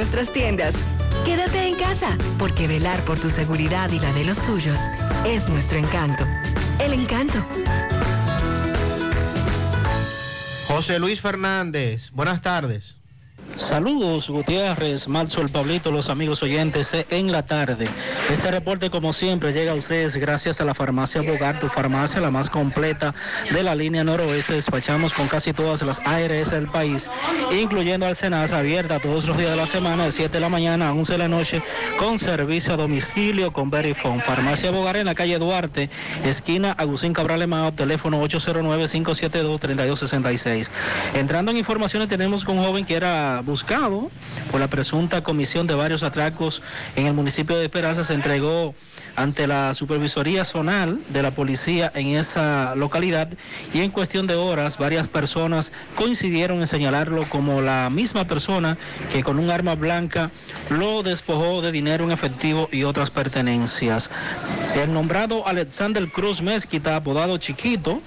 nuestras tiendas. Quédate en casa, porque velar por tu seguridad y la de los tuyos es nuestro encanto. El encanto. José Luis Fernández, buenas tardes. Saludos Gutiérrez, Marzo, el Pablito, los amigos oyentes eh, en la tarde. Este reporte como siempre llega a ustedes gracias a la farmacia Bogar, tu farmacia la más completa de la línea noroeste. Despachamos con casi todas las ARS del país, incluyendo al Senasa, abierta todos los días de la semana, de 7 de la mañana a 11 de la noche, con servicio a domicilio con Verifone. Farmacia Bogar en la calle Duarte, esquina Agustín Cabral Emao, teléfono 809-572-3266. Entrando en informaciones tenemos con un joven que era buscado por la presunta comisión de varios atracos en el municipio de Esperanza se entregó ante la supervisoría zonal de la policía en esa localidad y en cuestión de horas varias personas coincidieron en señalarlo como la misma persona que con un arma blanca lo despojó de dinero en efectivo y otras pertenencias. El nombrado Alexander Cruz Mezquita, apodado Chiquito,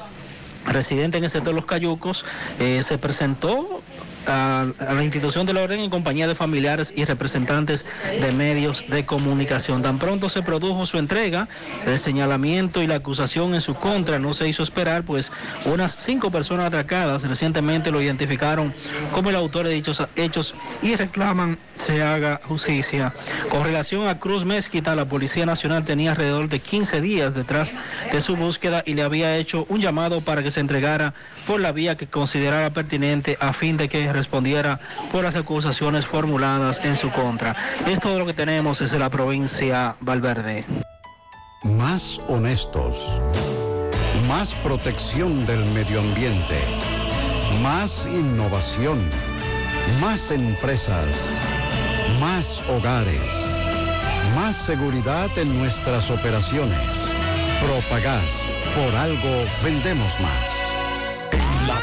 residente en el sector de Los Cayucos, eh, se presentó a, la institución del orden en compañía de familiares y representantes de medios de comunicación. Tan pronto se produjo su entrega, el señalamiento y la acusación en su contra no se hizo esperar, pues unas cinco personas atracadas recientemente lo identificaron como el autor de dichos hechos y reclaman se haga justicia. Con relación a Cruz Mezquita, la Policía Nacional tenía alrededor de 15 días detrás de su búsqueda y le había hecho un llamado para que se entregara por la vía que considerara pertinente a fin de que respondiera por las acusaciones formuladas en su contra. Es todo lo que tenemos desde la provincia Valverde. Más honestos, más protección del medio ambiente, más innovación, más empresas, más hogares, más seguridad en nuestras operaciones. Propagás, por algo vendemos más.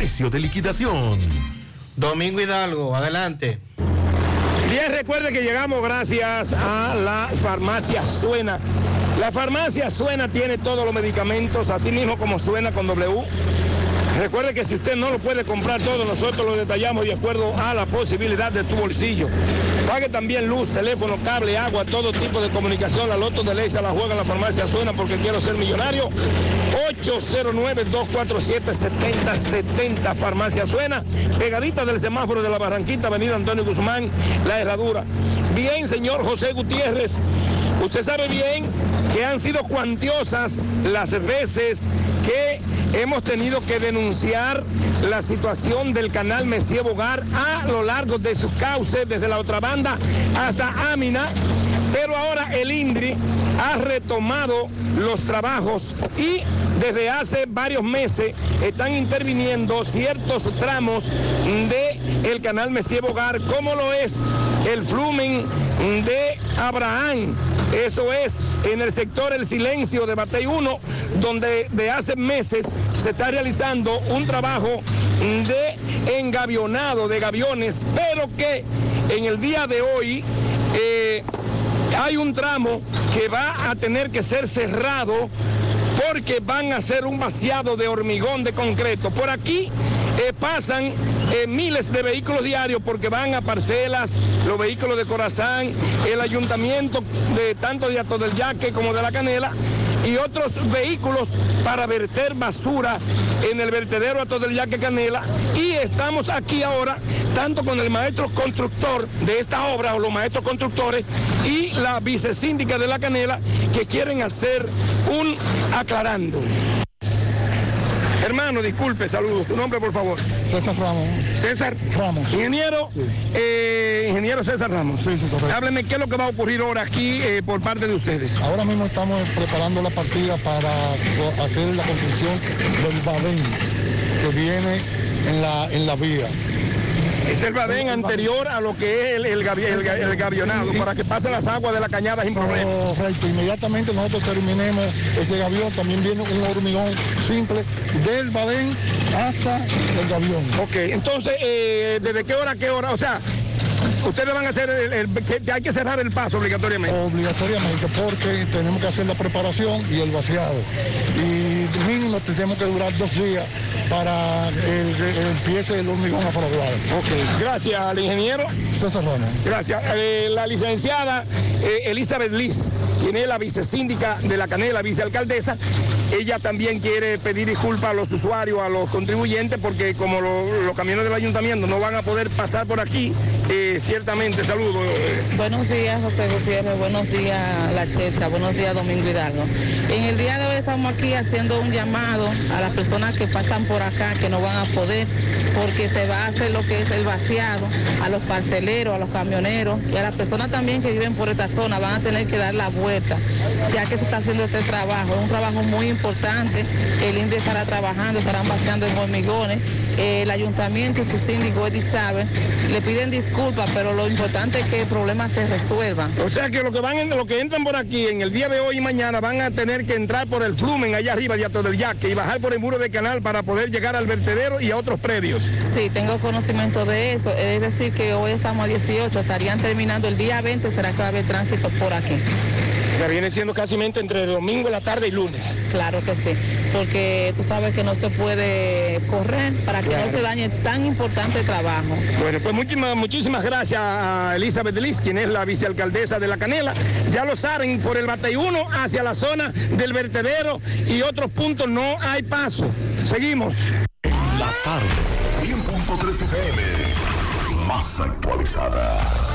de liquidación. Domingo Hidalgo, adelante. Bien, recuerde que llegamos gracias a la farmacia Suena. La farmacia Suena tiene todos los medicamentos, así mismo como suena con W. Recuerde que si usted no lo puede comprar todo, nosotros lo detallamos de acuerdo a la posibilidad de tu bolsillo. Pague también luz, teléfono, cable, agua, todo tipo de comunicación. La Loto de Leisa la juega la farmacia Suena porque quiero ser millonario. 809-247-7070, farmacia Suena. Pegadita del semáforo de la Barranquita, avenida Antonio Guzmán, la herradura. Bien, señor José Gutiérrez. Usted sabe bien que han sido cuantiosas las veces que hemos tenido que denunciar la situación del canal Messier Bogar a lo largo de su cauce, desde la otra banda hasta Amina. Pero ahora el INDRI ha retomado los trabajos y desde hace varios meses están interviniendo ciertos tramos de el canal Messier Bogar, como lo es el flumen de Abraham. Eso es en el sector El Silencio de Batey 1, donde de hace meses se está realizando un trabajo de engavionado de gaviones, pero que en el día de hoy eh, hay un tramo que va a tener que ser cerrado porque van a hacer un vaciado de hormigón de concreto. Por aquí eh, pasan eh, miles de vehículos diarios porque van a parcelas, los vehículos de Corazán, el ayuntamiento de tanto de Ato del Yaque como de La Canela y otros vehículos para verter basura en el vertedero Ato del Yaque Canela. Y estamos aquí ahora tanto con el maestro constructor de esta obra o los maestros constructores y la vicesíndica de La Canela que quieren hacer un aclarando. Hermano, disculpe, saludos. Su nombre, por favor. César Ramos. César Ramos. Ingeniero, eh, ingeniero César Ramos. Sí, sí, correcto. Hábleme qué es lo que va a ocurrir ahora aquí eh, por parte de ustedes. Ahora mismo estamos preparando la partida para hacer la construcción del badén que viene en la, en la vía. Es el badén anterior a lo que es el, el gavi- el ga- el gavionado, para que pasen las aguas de la cañada sin problema. Correcto, inmediatamente nosotros terminemos ese gavión, también viene un hormigón simple del badén hasta el gavión. Ok, entonces, eh, ¿desde qué hora a qué hora? O sea, ustedes van a hacer el, el- hay que cerrar el paso obligatoriamente. Obligatoriamente, porque tenemos que hacer la preparación y el vaciado. Y mínimo tenemos que durar dos días para el, el empiece del hormigón a fraguar. Ok, gracias al ingeniero. César. Gracias. Eh, la licenciada eh, Elizabeth Liz, quien es la vicesíndica de la Canela, vicealcaldesa, ella también quiere pedir disculpas a los usuarios, a los contribuyentes, porque como lo- los camiones del ayuntamiento no van a poder pasar por aquí, eh, ciertamente, saludos. Buenos días, José Gutiérrez. Buenos días, La Checha. Buenos días, Domingo Hidalgo. En el día de hoy estamos aquí haciendo un llamado a las personas que pasan por acá, que no van a poder, porque se va a hacer lo que es el vaciado, a los parceleros, a los camioneros y a las personas también que viven por esta zona van a tener que dar la vuelta, ya que se está haciendo este trabajo. Es un trabajo muy importante. El INDE estará trabajando, estarán vaciando en hormigones. El ayuntamiento y su síndico Eddie sabe, le piden disculpas, pero lo importante es que el problema se resuelva. O sea que lo que van en- lo que entran por aquí en el día de hoy y mañana van a tener que entrar por el flumen allá arriba de Ato del Yaque y bajar por el muro de canal para poder llegar al vertedero y a otros predios. Sí, tengo conocimiento de eso. Es decir, que hoy estamos a 18, estarían terminando el día 20, será que va a haber tránsito por aquí. Sea, viene siendo casi entre domingo, la tarde y lunes. Claro que sí, porque tú sabes que no se puede correr para que Claro. no se dañe tan importante trabajo. Bueno, pues muchísimas, muchísimas gracias a Elizabeth Liz, quien es la vicealcaldesa de La Canela. Ya lo saben, por el Bateyuno hacia la zona del vertedero y otros puntos no hay paso. Seguimos. La tarde, 100.3 FM, más actualizada.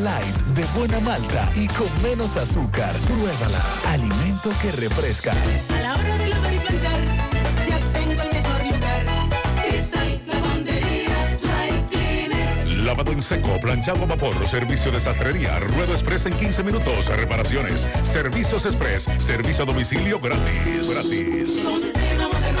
Light de buena malta y con menos azúcar. Pruébala. Alimento que refresca. A la hora de lavar y planchar, ya tengo el mejor lugar. Cristal, lavandería, dry cleaner. Lavado en seco, planchado a vapor, servicio de sastrería, ruedo express en 15 minutos, reparaciones, servicios express, servicio a domicilio gratis. Gratis. Con sistema moderno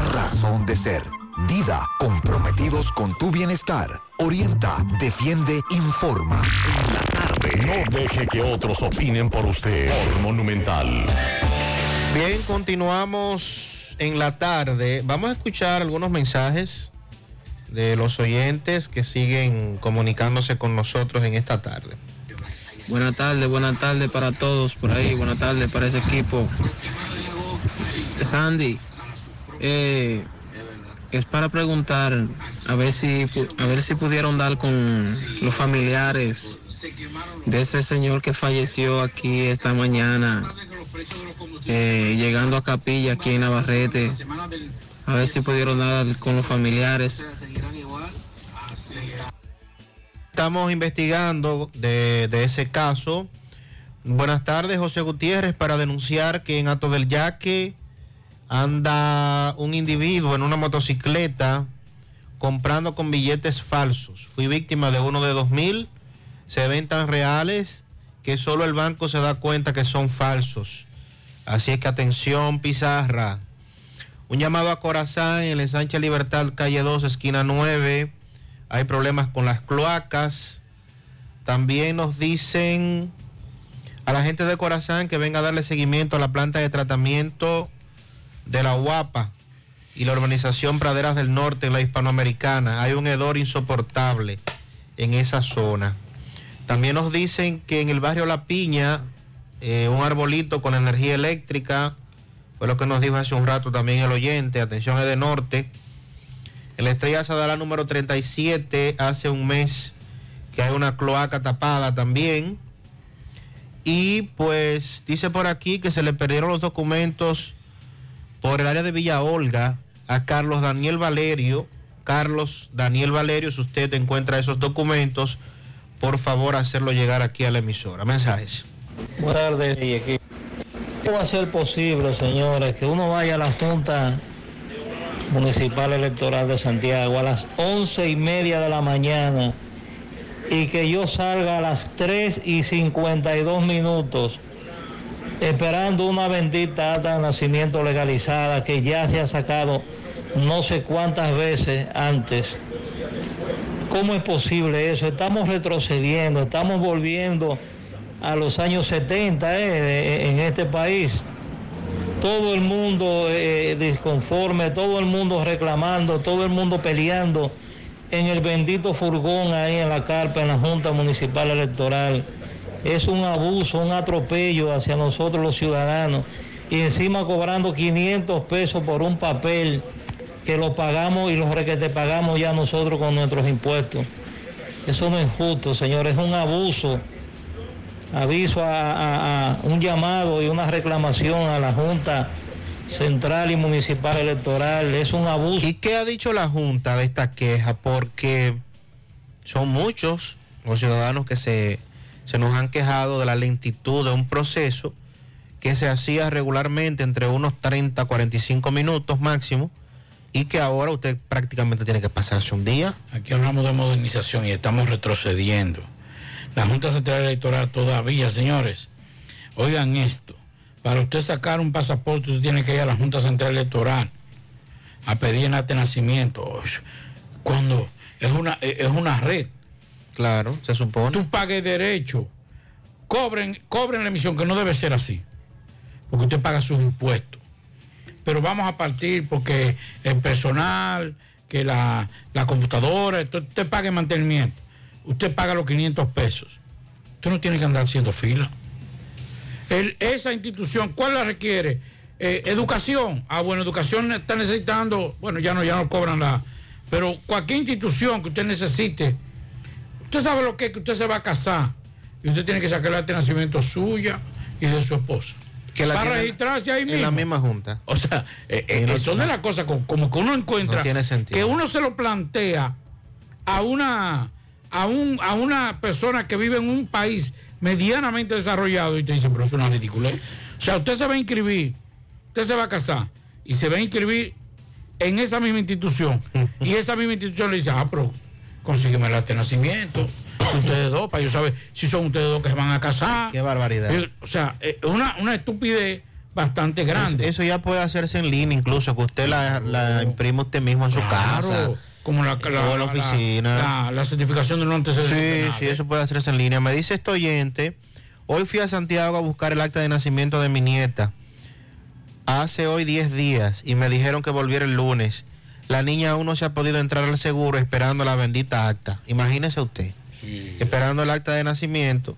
razón de ser. Dida, comprometidos con tu bienestar. Orienta, defiende, informa. No deje que otros opinen por usted. Por Monumental. Bien, continuamos en la tarde. Vamos a escuchar algunos mensajes de los oyentes que siguen comunicándose con nosotros en esta tarde. Buenas tardes, buenas tardes para todos por ahí, buenas tardes para ese equipo. Sandy, eh, es para preguntar a ver si a ver si pudieron dar con los familiares de ese señor que falleció aquí esta mañana, eh, llegando a Capilla aquí en Navarrete. A ver si pudieron dar con los familiares. Estamos investigando de, de ese caso. Buenas tardes, José Gutiérrez, para denunciar que en Ato del Yaque anda un individuo en una motocicleta comprando con billetes falsos. Fui víctima de uno de dos mil. Se ven tan reales que solo el banco se da cuenta que son falsos. Así es que atención, Pizarra. Un llamado a Corazán en el ensanche Libertad, calle 2, esquina 9. Hay problemas con las cloacas. También nos dicen a la gente de Corazán que venga a darle seguimiento a la planta de tratamiento de la UAPA y la urbanización Praderas del Norte en la hispanoamericana. Hay un hedor insoportable en esa zona. También nos dicen que en el barrio La Piña, eh, un arbolito con energía eléctrica, fue lo que nos dijo hace un rato también el oyente, atención es de norte. En la estrella Sadala número 37, hace un mes que hay una cloaca tapada también. Y pues dice por aquí que se le perdieron los documentos por el área de Villa Olga a Carlos Daniel Valerio. Carlos Daniel Valerio, si usted encuentra esos documentos, por favor hacerlo llegar aquí a la emisora. Mensajes. Buenas tardes. ¿Cómo va a ser posible, señores, que uno vaya a la Junta Municipal Electoral de Santiago a las once y media de la mañana y que yo salga a las 3 y 52 minutos esperando una bendita acta de nacimiento legalizada que ya se ha sacado no sé cuántas veces antes? ¿Cómo es posible eso? Estamos retrocediendo, estamos volviendo a los años 70 eh, en este país. Todo el mundo eh, disconforme, todo el mundo reclamando, todo el mundo peleando en el bendito furgón ahí en la carpa, en la Junta Municipal Electoral. Es un abuso, un atropello hacia nosotros los ciudadanos. Y encima cobrando 500 pesos por un papel que lo pagamos y los requete pagamos ya nosotros con nuestros impuestos. Eso no es justo, señores, es un abuso. Aviso a- a un llamado y una reclamación a la Junta Central y Municipal Electoral. Es un abuso. ¿Y qué ha dicho la Junta de esta queja? Porque son muchos los ciudadanos que se, se nos han quejado de la lentitud de un proceso que se hacía regularmente entre unos 30 a 45 minutos máximo y que ahora usted prácticamente tiene que pasarse un día. Aquí hablamos de modernización y estamos retrocediendo. La Junta Central Electoral todavía, señores, oigan esto, para usted sacar un pasaporte usted tiene que ir a la Junta Central Electoral a pedir de nacimiento. Cuando es una, es una red. Claro, se supone. Tú pagues derecho, cobren, cobren la emisión, que no debe ser así, porque usted paga sus impuestos. Pero vamos a partir porque el personal, que la, la computadora, usted paga el mantenimiento, usted paga los 500 pesos. Usted no tiene que andar haciendo fila. Esa institución, ¿cuál la requiere? Eh, educación. Ah, bueno, educación está necesitando, bueno, ya no, ya no cobran la. Pero cualquier institución que usted necesite, usted sabe lo que es que usted se va a casar y usted tiene que sacar la de nacimiento suya y de su esposa. Que la para registrarse ahí mismo. En la misma Junta. O sea, eh, eh, no- son de las cosas como, como que uno encuentra No tiene sentido. que uno se lo plantea a una a un a una persona que vive en un país medianamente desarrollado y te dice, pero es una ridícula. O sea, usted se va a inscribir, usted se va a casar y se va a inscribir en esa misma institución y esa misma institución le dice, ah, pero consígueme el acta de nacimiento, ustedes dos, para yo saber si son ustedes dos que se van a casar. Qué barbaridad. Eh, O sea, eh, una, una estupidez bastante grande. Eso, eso ya puede hacerse en línea, incluso que usted la, la imprime usted mismo en su Claro, casa. como la, o en la oficina. La, la certificación de no antecedentes. Sí, sí, eso puede hacerse en línea. Me dice este oyente, hoy fui a Santiago a buscar el acta de nacimiento de mi nieta. Hace hoy 10 días y me dijeron que volviera el lunes. La niña aún no se ha podido entrar al seguro esperando la bendita acta. Imagínese usted, esperando el acta de nacimiento.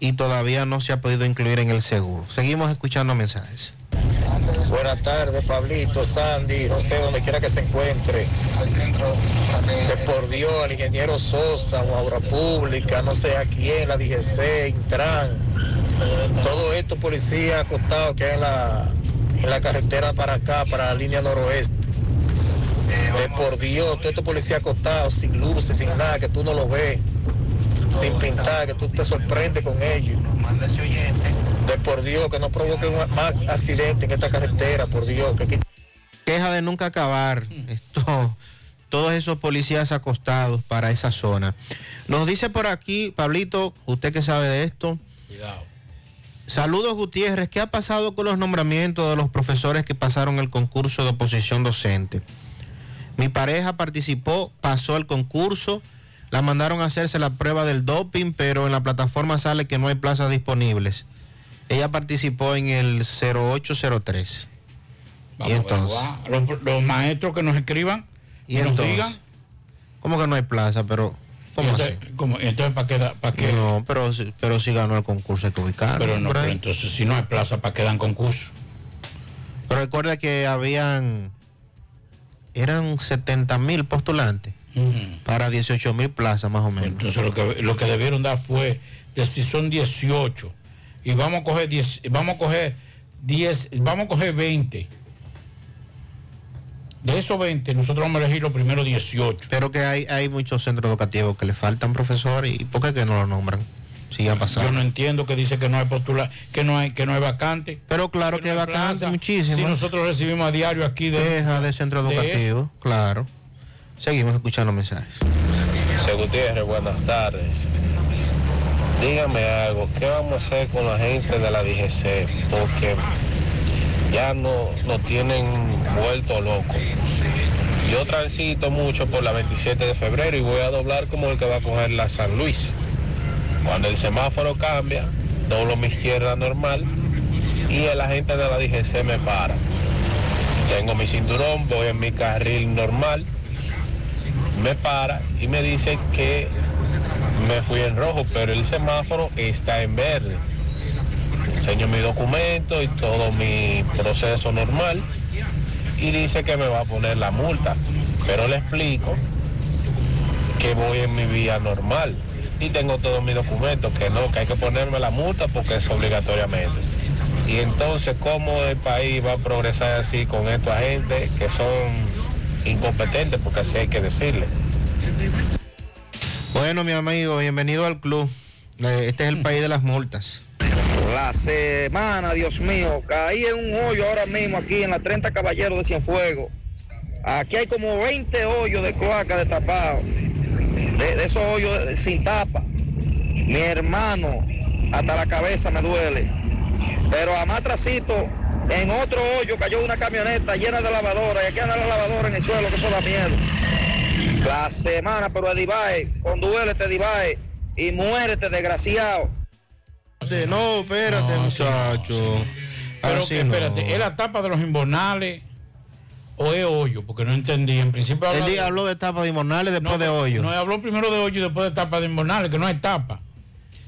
y todavía no se ha podido incluir en el seguro. Seguimos escuchando mensajes. Buenas tardes, Pablito, Sandy, José, donde quiera que se encuentre. Que por Dios, al ingeniero Sosa, o Obra Pública, no sé a quién, la DGC, Intran, todos estos policías acostados que hay en la, en la carretera para acá, para la línea noroeste. De por Dios, todos estos policías acostados, sin luces, sin nada, que tú no los ves, sin pintar, que tú te sorprendes con ellos. De por Dios, que no provoque un- más accidentes en esta carretera, por Dios, que Queja de nunca acabar. Esto, todos esos policías acostados para esa zona. Nos dice por aquí, Pablito, usted que sabe de esto. Saludos Gutiérrez, ¿qué ha pasado con los nombramientos de los profesores que pasaron el concurso de oposición docente? Mi pareja participó, pasó el concurso, la mandaron a hacerse la prueba del doping, pero en la plataforma sale que no hay plazas disponibles. Ella participó en el 0803. Vamos y a entonces, los, los maestros que nos escriban y nos entonces, digan. ¿cómo que no hay plaza? Pero, ¿cómo entonces, así? como- entonces, ¿para qué? para qué? No, pero, pero si ganó el concurso hay que ubicarlo. Pero no, pero entonces si no hay plaza, ¿para qué dan concurso? Pero recuerda que habían, eran 70 mil postulantes para 18 mil plazas más o menos. Entonces lo que, lo que debieron dar fue, de si son 18 y vamos a coger 10, vamos a coger 10, vamos a coger 20. De esos 20, nosotros vamos a elegir los primeros 18. Pero que hay, hay muchos centros educativos que le faltan profesores y ¿por qué que no lo nombran? Yo no entiendo que dice que no hay postular, que no hay, que no hay vacante. Pero claro que, no hay vacante, plaza. muchísimas. Si nosotros recibimos a diario aquí de Queja de centro de educativo, claro. Seguimos escuchando mensajes. José Gutiérrez, buenas tardes. Dígame algo, ¿qué vamos a hacer con la gente de la DGC? Porque ya no nos tienen vuelto locos. Yo transito mucho por la 27 de febrero y voy a doblar como el que va a coger la San Luis. Cuando el semáforo cambia, doblo mi izquierda normal y el agente de la DGC me para. Tengo mi cinturón, voy en mi carril normal me para y me dice que me fui en rojo, pero el semáforo está en verde. Enseño mi documento y todo mi proceso normal y dice que me va a poner la multa, pero le explico que voy en mi vía normal y tengo todos mis documentos, que no, que hay que ponerme la multa porque es obligatoriamente. Y entonces, ¿cómo el país va a progresar así con estos agentes que son incompetentes? Porque así hay que decirle. Bueno, mi amigo, bienvenido al club. Eh, Este es el país de las multas. La semana, Dios mío, caí en un hoyo ahora mismo aquí en la 30 Caballeros de Cienfuegos. Aquí hay como 20 hoyos de cloaca destapados, de, de esos hoyos de- sin tapa. Mi hermano, hasta la cabeza me duele. Pero a más trasito, en otro hoyo cayó una camioneta llena de lavadora y aquí anda la lavadora en el suelo, que eso da miedo. La semana, pero Edivae, conduélete Edivae y muérete, desgraciado. No, espérate, muchacho. Pero que, no. espérate, ¿es la tapa de los invernales o es hoyo? Porque no entendí. En principio Él habla di- de- habló de etapa de inmornales después No, de hoyo. No, habló primero de hoyo y después de tapa de invernales, que no hay tapa.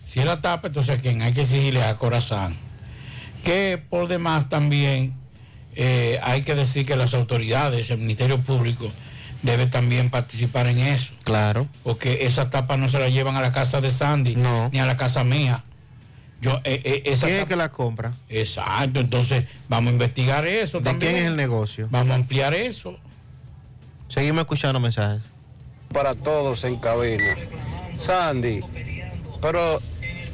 Si es la tapa, entonces a quien hay que exigirle a Corazán. Que por demás también eh, hay que decir que las autoridades, el Ministerio Público, debe también participar en eso. Claro. Porque esas tapas no se las llevan a la casa de Sandy, ni a la casa mía. Yo, eh, eh, esa ¿Quién es que la compra? Exacto, entonces vamos a investigar eso ¿De también. quién es el negocio? Vamos a ampliar eso. Seguimos escuchando mensajes. para todos en cabina. Sandy, pero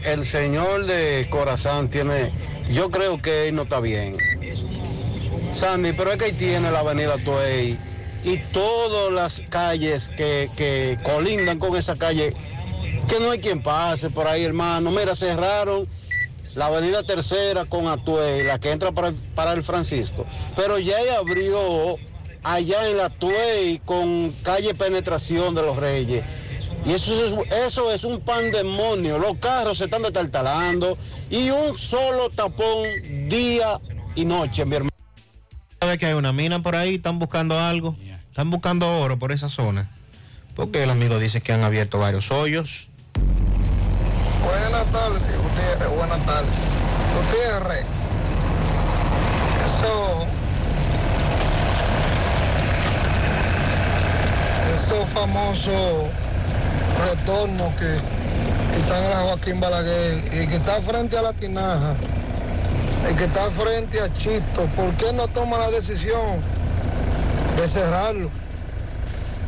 el señor de Corazán tiene, yo creo que él no está bien. Sandy, pero es que él tiene la avenida Tuey y todas las calles que, que colindan con esa calle, que no hay quien pase por ahí, hermano. Mira, cerraron la avenida Tercera con Atuey, la que entra para el, Francisco. Pero ya abrió allá en la Tuey con calle Penetración de los Reyes. Y eso es, eso es un pandemonio. Los carros se están detaltalando y un solo tapón día y noche, mi hermano. ¿Sabe que hay una mina por ahí? ¿Están buscando algo? ¿Están buscando oro por esa zona? Porque el amigo dice que han abierto varios hoyos. Buenas tardes, Gutiérrez, buenas tardes. Gutiérrez, eso, esos famosos retornos que, que están en la Joaquín Balaguer y que está frente a la tinaja, el que está frente a Chito, ¿por qué no toma la decisión de cerrarlo?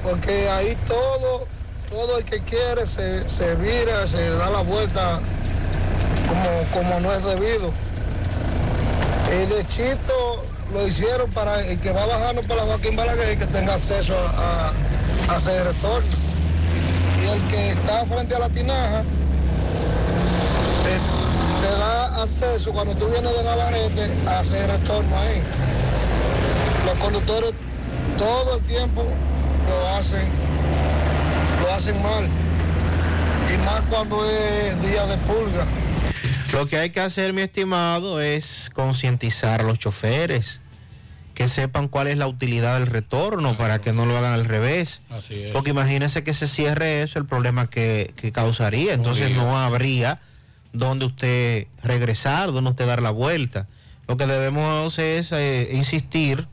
Porque ahí todo, todo el que quiere se, se vira, se da la vuelta como, como no es debido. El de Chito lo hicieron para el que va bajando por la Joaquín Balaguer que tenga acceso a, a, a ese retorno. Y el que está frente a la tinaja te, te da acceso cuando tú vienes de Navarrete a hacer retorno ahí. Los conductores todo el tiempo lo hacen, lo hacen mal. Y más cuando es día de pulga. Lo que hay que hacer, mi estimado, es concientizar a los choferes, que sepan cuál es la utilidad del retorno para que no lo hagan al revés. Así es. Porque imagínense que se cierre eso, el problema que, que causaría. Entonces lío. no habría donde usted regresar, donde usted dar la vuelta. Lo que debemos es eh, insistir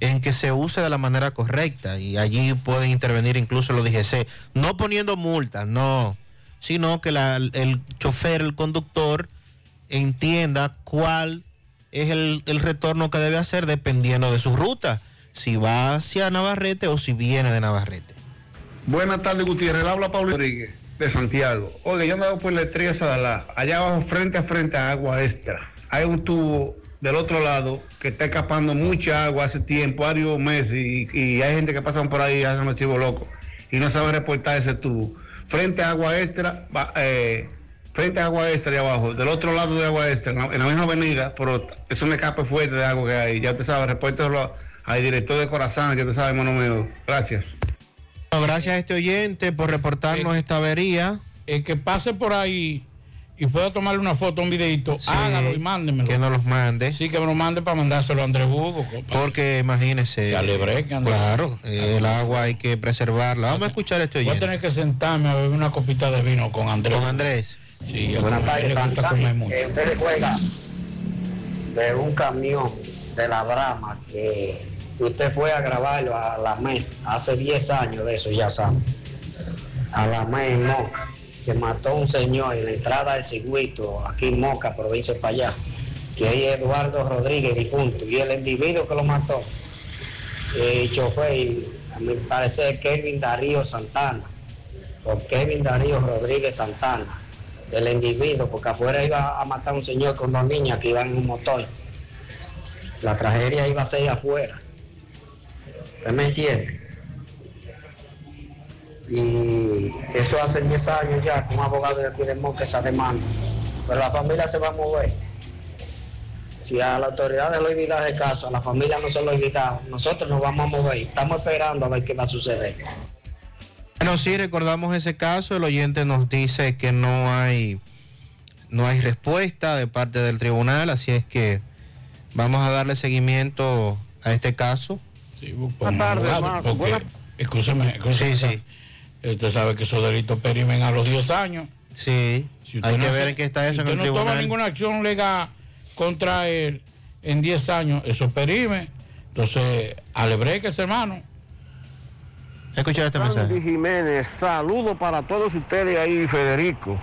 en que se use de la manera correcta y allí pueden intervenir incluso los DGC, no poniendo multas, no, sino que la- el chofer, el conductor entienda cuál es el, el retorno que debe hacer dependiendo de su ruta, si va hacia Navarrete o si viene de Navarrete. Buenas tardes, Gutiérrez. Habla Pablo Rodríguez de Santiago. Oiga, yo andaba por la estrella Sadalá, allá abajo, frente a frente a agua extra. Hay un tubo del otro lado que está escapando mucha agua hace tiempo, varios meses, y, y hay gente que pasan por ahí y hacen los chivos locos y no saben reportar ese tubo. Frente a agua extra, va- eh, frente a agua extra de abajo, del otro lado de agua extra, en la, en la misma avenida, pero es un escape fuerte de agua que hay. Ya usted sabe, repórtelo al director de Corazán, que usted sabe, hermano mío. Gracias. Bueno, gracias a este oyente por reportarnos esta avería. El que pase por ahí y pueda tomarle una foto, un videito, Sí, hágalo y mándemelo. Que nos los mande. Sí, que me lo mande para mandárselo a Andrés Hugo. compadre. Porque imagínese. Se. Claro, eh, el agua hay que preservarla. Vamos a escuchar a este Voy a tener que sentarme a beber una copita de vino con Andrés. Con Andrés. Sí, a Buenas tardes, le usted recuerda de un camión de la Brama que usted fue a grabarlo a la MES hace 10 años de eso, ya sabe. A la MES en Moca, que mató un señor en la entrada del circuito aquí en Moca, provincia de Payá, que es Eduardo Rodríguez difunto, y el individuo que lo mató, el chofer, a mi parecer Kevin Darío Santana, o Kevin Darío Rodríguez Santana del individuo, porque afuera iba a matar un señor con dos niñas que iban en un motor. La tragedia iba a ser afuera. ¿Usted me entiende? Y eso hace 10 años ya, que un abogado de aquí de Monte esa demanda. Pero la familia se va a mover. Si a las autoridades lo olvidan el caso, a la familia no se lo olvida, nosotros nos vamos a mover. Estamos esperando a ver qué va a suceder. Bueno, sí, recordamos ese caso. El oyente nos dice que no hay, no hay respuesta de parte del tribunal, así es que vamos a darle seguimiento a este caso. Sí, Buenas tardes, escúcheme. Sí, sí. Usted sabe que esos delitos perimen a los 10 años. Sí, Si usted hay que ver en qué está si eso en usted el no tribunal. toma ninguna acción legal contra él en 10 años, eso perime. Entonces, alebreques, hermano. Escucha este Sandy Jiménez, saludo para todos ustedes ahí, Federico.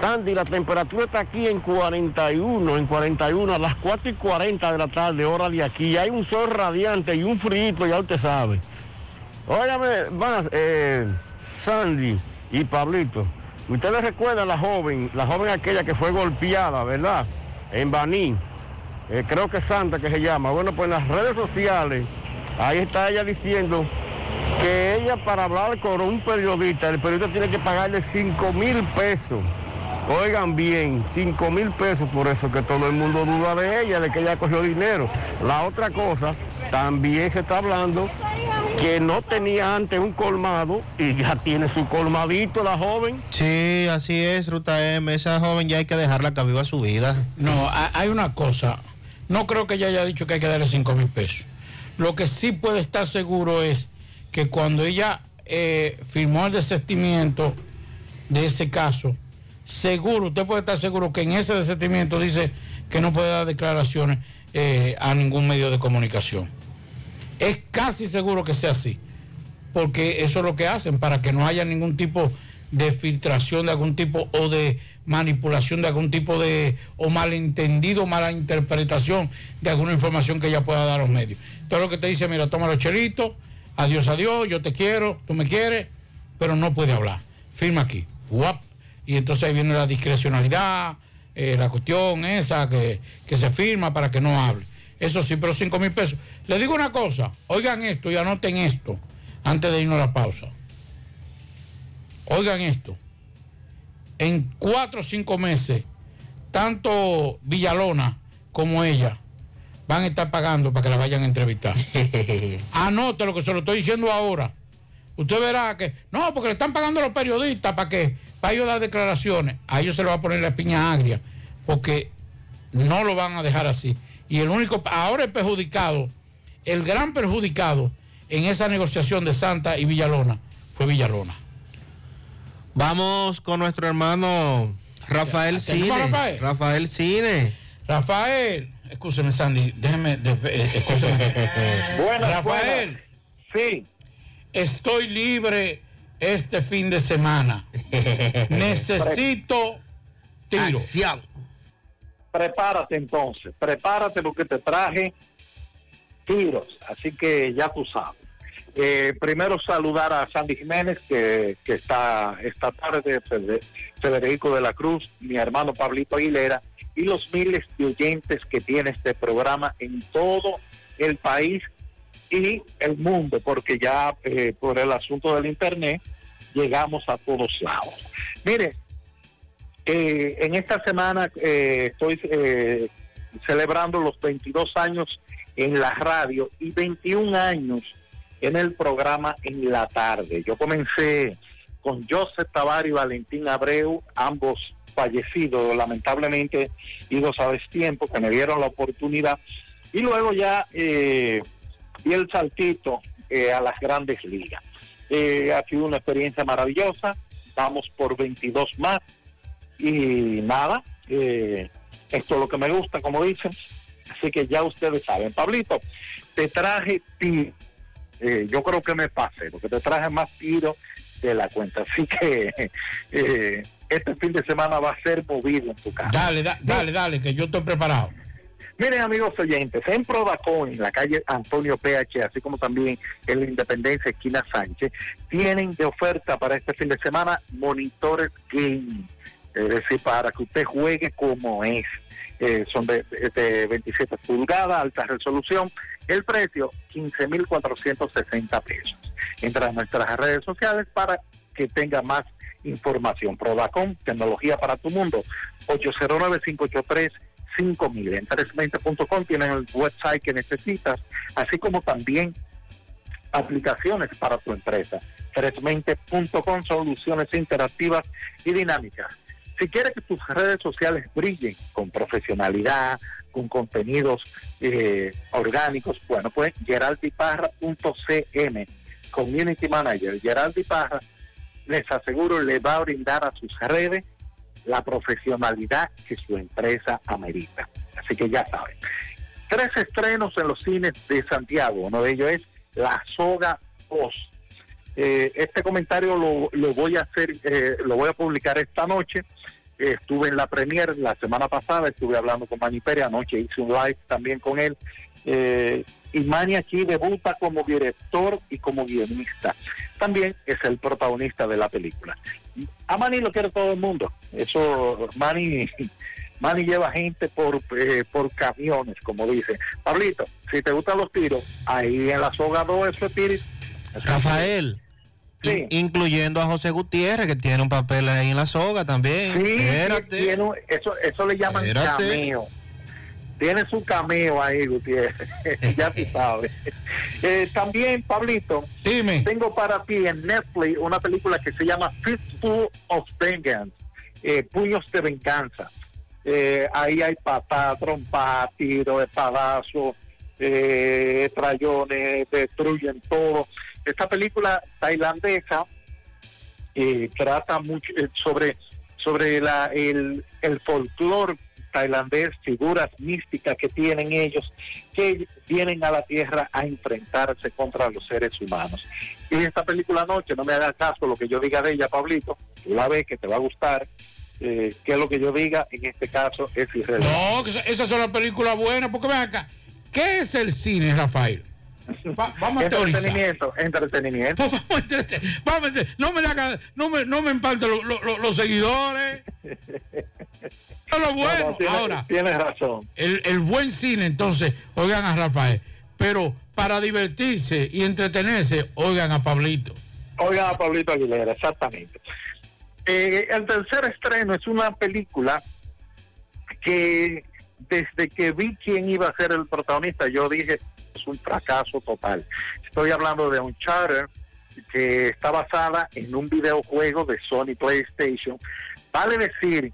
Sandy, la temperatura está aquí en 41, en 41, a las 4 y 40 de la tarde, hora de aquí. Hay un sol radiante y un frío, ya usted sabe. Óigame, más, eh, Sandy y Pablito, ustedes recuerdan la joven, la joven aquella que fue golpeada, ¿verdad? En Baní. Eh, creo que Santa que se llama. Bueno, pues en las redes sociales, ahí está ella diciendo que ella para hablar con un periodista, el periodista tiene que pagarle 5 mil pesos. Oigan bien, 5 mil pesos por eso que todo el mundo duda de ella, de que ella cogió dinero. La otra cosa, también se está hablando que no tenía antes un colmado y ya tiene su colmadito la joven. Sí, así es, Ruta M. Esa joven ya hay que dejarla que viva su vida. No, ha- hay una cosa. No creo que ella haya dicho que hay que darle 5 mil pesos. Lo que sí puede estar seguro es que cuando ella eh, firmó el desistimiento de ese caso, seguro, usted puede estar seguro que en ese desentimiento dice que no puede dar declaraciones eh, a ningún medio de comunicación. Es casi seguro que sea así, porque eso es lo que hacen, para que no haya ningún tipo de filtración de algún tipo o de manipulación de algún tipo de o malentendido, mala interpretación de alguna información que ella pueda dar a los medios. Todo lo que te dice, mira, toma los chelitos, adiós, adiós, yo te quiero, tú me quieres, pero no puede hablar. Firma aquí. Guap. Y entonces ahí viene la discrecionalidad, eh, la cuestión esa que, que se firma para que no hable. Eso sí, pero 5 mil pesos. Le digo una cosa, oigan esto y anoten esto antes de irnos a la pausa. Oigan esto. En cuatro o cinco meses, tanto Villalona como ella van a estar pagando para que la vayan a entrevistar. Anote lo que se lo estoy diciendo ahora. Usted verá que, no, porque le están pagando a los periodistas para que, para ellos dar declaraciones. A ellos se le va a poner la piña agria, porque no lo van a dejar así. Y el único, ahora el perjudicado, el gran perjudicado en esa negociación de Santa y Villalona fue Villalona. Vamos con nuestro hermano Rafael ¿Tenemos Cine. Rafael? Rafael Cine. Rafael, escúcheme Sandy, déjeme, de- eh, escúcheme. Buenas, Rafael. Sí. Estoy libre este fin de semana. Necesito tiro. Prepárate entonces, prepárate porque te traje tiros, así que ya tú sabes. Eh, primero saludar a Sandy Jiménez, que, que está esta tarde, Fede- Federico de la Cruz, mi hermano Pablito Aguilera, y los miles de oyentes que tiene este programa en todo el país y el mundo, porque ya eh, por el asunto del Internet llegamos a todos lados. Mire, eh, en esta semana eh, estoy eh, celebrando los 22 años en la radio y 21 años en el programa en la tarde. Yo comencé con Joseph Tabar y Valentín Abreu, ambos fallecidos lamentablemente, y no sabes tiempo, que me dieron la oportunidad. Y luego ya eh, di el saltito eh, a las grandes ligas. Eh, ha sido una experiencia maravillosa, vamos por 22 más y nada, eh, esto es lo que me gusta, como dicen, así que ya ustedes saben. Pablito, te traje tiro, Eh, yo creo que me pasé, porque te traje más tiro de la cuenta, así que eh, este fin de semana va a ser movido en tu casa. Dale, da- dale, dale, que yo estoy preparado. Miren amigos oyentes, en Prodacon, en la calle Antonio PH, así como también en la Independencia Esquina Sánchez, tienen de oferta para este fin de semana monitores gaming, es decir, para que usted juegue como es. Eh, son de, de 27 pulgadas, alta resolución. El precio, 15.460 pesos. Entra a nuestras redes sociales para que tenga más información. Prodacom, tecnología para tu mundo, 809-583. 5000 en 320.com tienen el website que necesitas, así como también aplicaciones para tu empresa. 320.com soluciones interactivas y dinámicas. Si quieres que tus redes sociales brillen con profesionalidad, con contenidos eh, orgánicos, bueno, pues geraldiparra.cm, Community Manager, Geraldi Parra, les aseguro, le va a brindar a sus redes la profesionalidad que su empresa amerita. Así que ya saben. Tres estrenos en los cines de Santiago. Uno de ellos es La Soga 2. Eh, este comentario lo, lo voy a hacer, eh, lo voy a publicar esta noche. Estuve en la premier la semana pasada, estuve hablando con Manny Pérez, anoche hice un live también con él. Eh, y Manny aquí debuta como director y como guionista. También es el protagonista de la película. A Manny lo quiere todo el mundo. Eso, Manny, Manny lleva gente por, eh, por camiones, como dice. Pablito, si te gustan los tiros, ahí en la soga 2 eso es tiro. In- incluyendo a José Gutiérrez, que tiene un papel ahí en la soga también. Sí, tiene un- eso, eso le llaman Espérate. cameo. Tiene su cameo ahí, Gutiérrez. ya tú sabes. Eh, también, Pablito, tengo para ti en Netflix una película que se llama Fistful of Vengeance, eh, Puños de Venganza. Eh, ahí hay patada, trompa, tiro, espadazo, eh, trayones, destruyen todo. Esta película tailandesa eh, trata mucho eh, sobre sobre la, el, el folclore tailandés, figuras místicas que tienen ellos, que vienen a la tierra a enfrentarse contra los seres humanos. Y esta película Noche, no me hagas caso lo que yo diga de ella, Pablito, la ves que te va a gustar, eh, que lo que yo diga, en este caso es irrelevante. No, que esa, esa es una película buena, porque ven acá. ¿Qué es el cine, Rafael? Va- vamos a teorizar. entretenimiento, entretenimiento. Vamos vamos no me haga- no me, no me empante lo- lo- lo- los seguidores. Eso es lo bueno. No, no, tienes- Ahora, tienes razón. el, el buen cine, entonces, oigan a Rafael. Pero para divertirse y entretenerse, oigan a Pablito. Oigan a Pablito Aguilera, exactamente. Eh, el tercer estreno es una película que desde que vi quién iba a ser el protagonista, yo dije, es un fracaso total. Estoy hablando de un charter que está basada en un videojuego de Sony PlayStation. Vale decir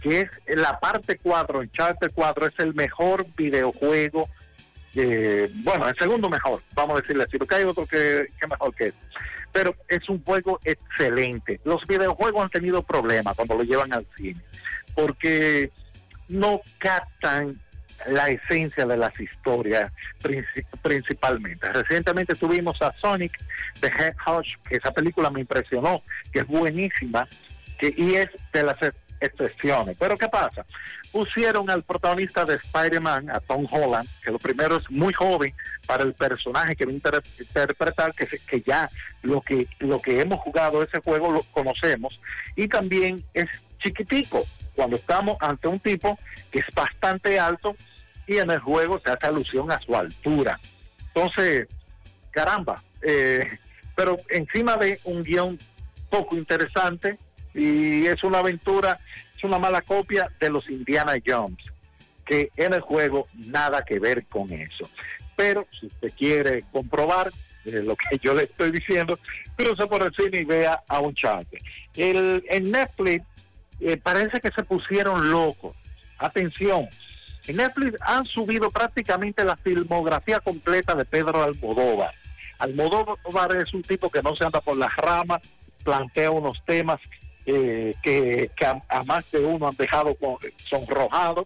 que es la parte 4, Uncharted 4 es el mejor videojuego, eh, bueno, el segundo mejor, vamos a decirle así, porque hay otro que, mejor que este. Pero es un juego excelente. Los videojuegos han tenido problemas cuando lo llevan al cine, porque no captan la esencia de las historias princi- principalmente. Recientemente tuvimos a Sonic the Hedgehog, que esa película me impresionó, que es buenísima, que, y es de las ex- excepciones. Pero ¿qué pasa? Pusieron al protagonista de Spider-Man, a Tom Holland, que lo primero es muy joven para el personaje que va a inter- interpretar, que, se- que ya lo que, lo que hemos jugado ese juego lo conocemos, y también es chiquitico, cuando estamos ante un tipo que es bastante alto y en el juego se hace alusión a su altura. Entonces, caramba, eh, pero encima de un guion poco interesante y es una aventura, es una mala copia de los Indiana Jones, que en el juego nada que ver con eso. Pero si usted quiere comprobar eh, lo que yo le estoy diciendo, cruce por el cine y vea a un El, en Netflix eh, parece que se pusieron locos. Atención, en Netflix han subido prácticamente la filmografía completa de Pedro Almodóvar. Almodóvar es un tipo que no se anda por las ramas, plantea unos temas eh, que, a, más de uno han dejado con- sonrojado.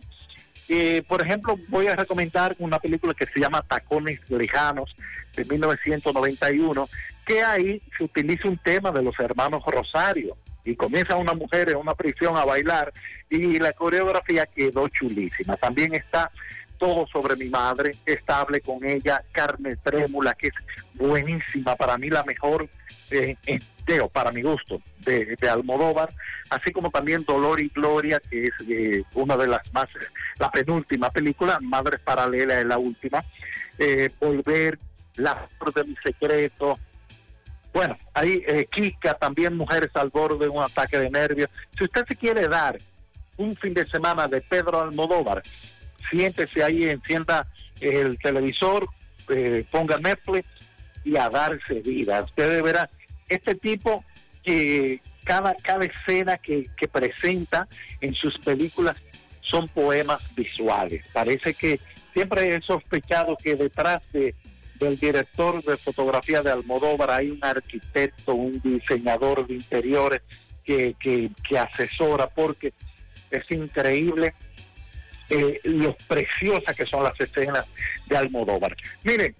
Eh, por ejemplo, voy a recomendar una película que se llama Tacones Lejanos de 1991, que ahí se utiliza un tema de los hermanos Rosario y comienza una mujer en una prisión a bailar y la coreografía quedó chulísima. También está todo sobre mi madre, estable con ella, Carne Trémula, que es buenísima, para mí la mejor, eh, digo, para mi gusto, de, de Almodóvar, así como también Dolor y Gloria, que es eh, una de las más, la penúltima película, Madres Paralelas es la última, eh, Volver, La de mi Secreto, bueno, ahí eh, Kika, también Mujeres al borde de un ataque de nervios. Si usted se quiere dar un fin de semana de Pedro Almodóvar, siéntese ahí, encienda el televisor, eh, ponga Netflix y a darse vida. Usted verá, este tipo que cada, cada escena que, que presenta en sus películas son poemas visuales. Parece que siempre he sospechado que detrás de, del director de fotografía de Almodóvar hay un arquitecto, un diseñador de interiores que, que, que asesora, porque es increíble eh, lo preciosas que son las escenas de Almodóvar. Miren,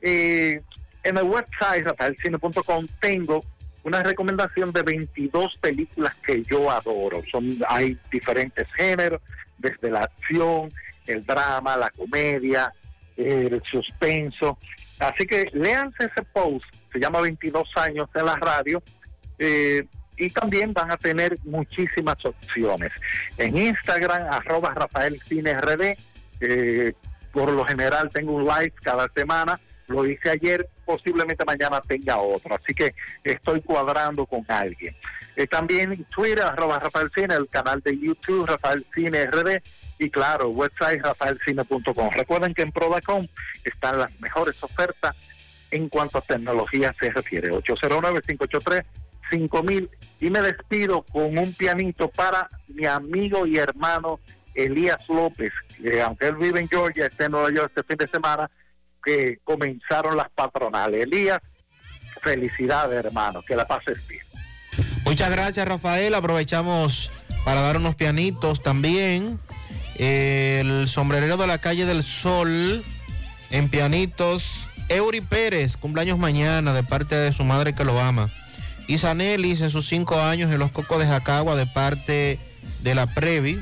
eh, en el website rafaelcine.com tengo una recomendación de 22 películas que yo adoro. Son hay diferentes géneros, desde la acción, el drama, la comedia, el suspenso. Así que léanse ese post, se llama 22 años en la radio, eh, y también van a tener muchísimas opciones. En Instagram, arroba Rafael Cine RD, eh, por lo general tengo un live cada semana, lo hice ayer, posiblemente mañana tenga otro, así que estoy cuadrando con alguien. Eh, también Twitter, arroba Rafael Cine, el canal de YouTube, Rafael Cine RD, y claro, website rafaelcine.com. Recuerden que en Prodacom están las mejores ofertas en cuanto a tecnología se refiere. 809-583-5000. Y me despido con un pianito para mi amigo y hermano Elías López, que aunque él vive en Georgia, está en Nueva York este fin de semana, que comenzaron las patronales. Elías, felicidades hermano, que la pases bien. Muchas gracias, Rafael. Aprovechamos para dar unos pianitos también. El sombrerero de la calle del Sol en pianitos. Eury Pérez, cumpleaños mañana de parte de su madre que lo ama. Y Sanelis en sus cinco años en los Cocos de Jacagua de parte de la Previ.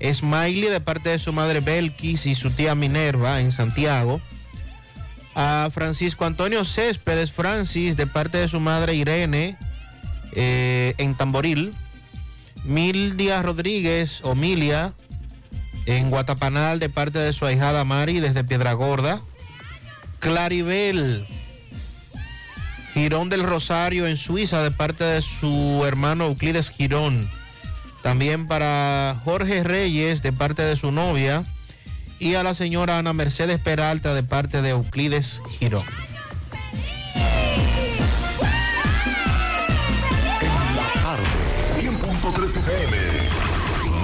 Smiley de parte de su madre Belkis y su tía Minerva en Santiago. A Francisco Antonio Céspedes Francis de parte de su madre Irene eh, en Tamboril. Mildia Rodríguez o Milia en Guatapanal de parte de su ahijada Mari desde Piedra Gorda. Claribel Girón del Rosario en Suiza de parte de su hermano Euclides Girón. También para Jorge Reyes de parte de su novia. Y a la señora Ana Mercedes Peralta de parte de Euclides Girón.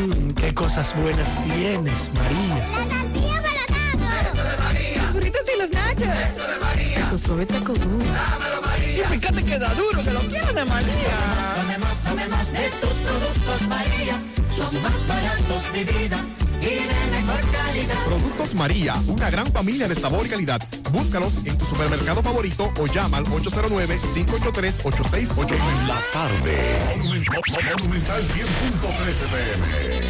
Mmm, qué cosas buenas tienes, María. La tortilla para Eso de María. Los burritos y los nachos. Eso de María. Tu suave taco duro. Dámelo, María. Y fíjate que da duro, que lo quiero de María. Tomemos, tomemos de tus productos, María. Son más baratos de vida. Productos María, una gran familia de sabor y calidad. Búscalos en tu supermercado favorito o llama al 809-583-8689. La tarde. Monumental 100.3 FM.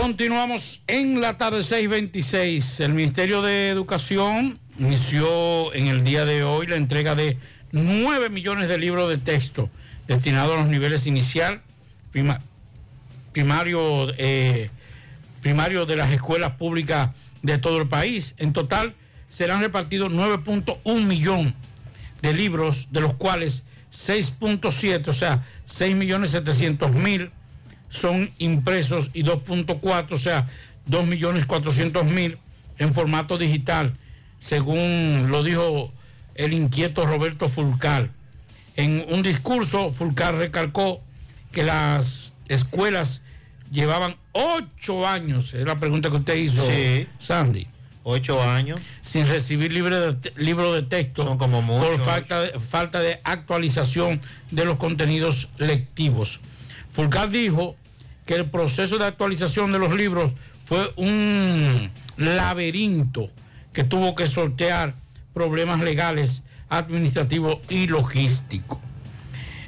Continuamos en la tarde 626. El Ministerio de Educación inició en el día de hoy la entrega de 9 millones de libros de texto destinados a los niveles inicial, prima- primario, eh, primario de las escuelas públicas de todo el país. En total serán repartidos 9.1 millón de libros, de los cuales 6.7, o sea, 6 millones 700 mil son impresos y 2.4, o sea, 2 millones 400 mil en formato digital, según lo dijo el inquieto Roberto Fulcar. En un discurso, Fulcar recalcó que las escuelas llevaban ocho años, es la pregunta que usted hizo, Sí. Sandy. Ocho años. Sin recibir libre de libro de texto Son como mucho, por falta de, falta de actualización de los contenidos lectivos. Fulcar dijo que el proceso de actualización de los libros fue un laberinto que tuvo que sortear problemas legales, administrativos y logísticos.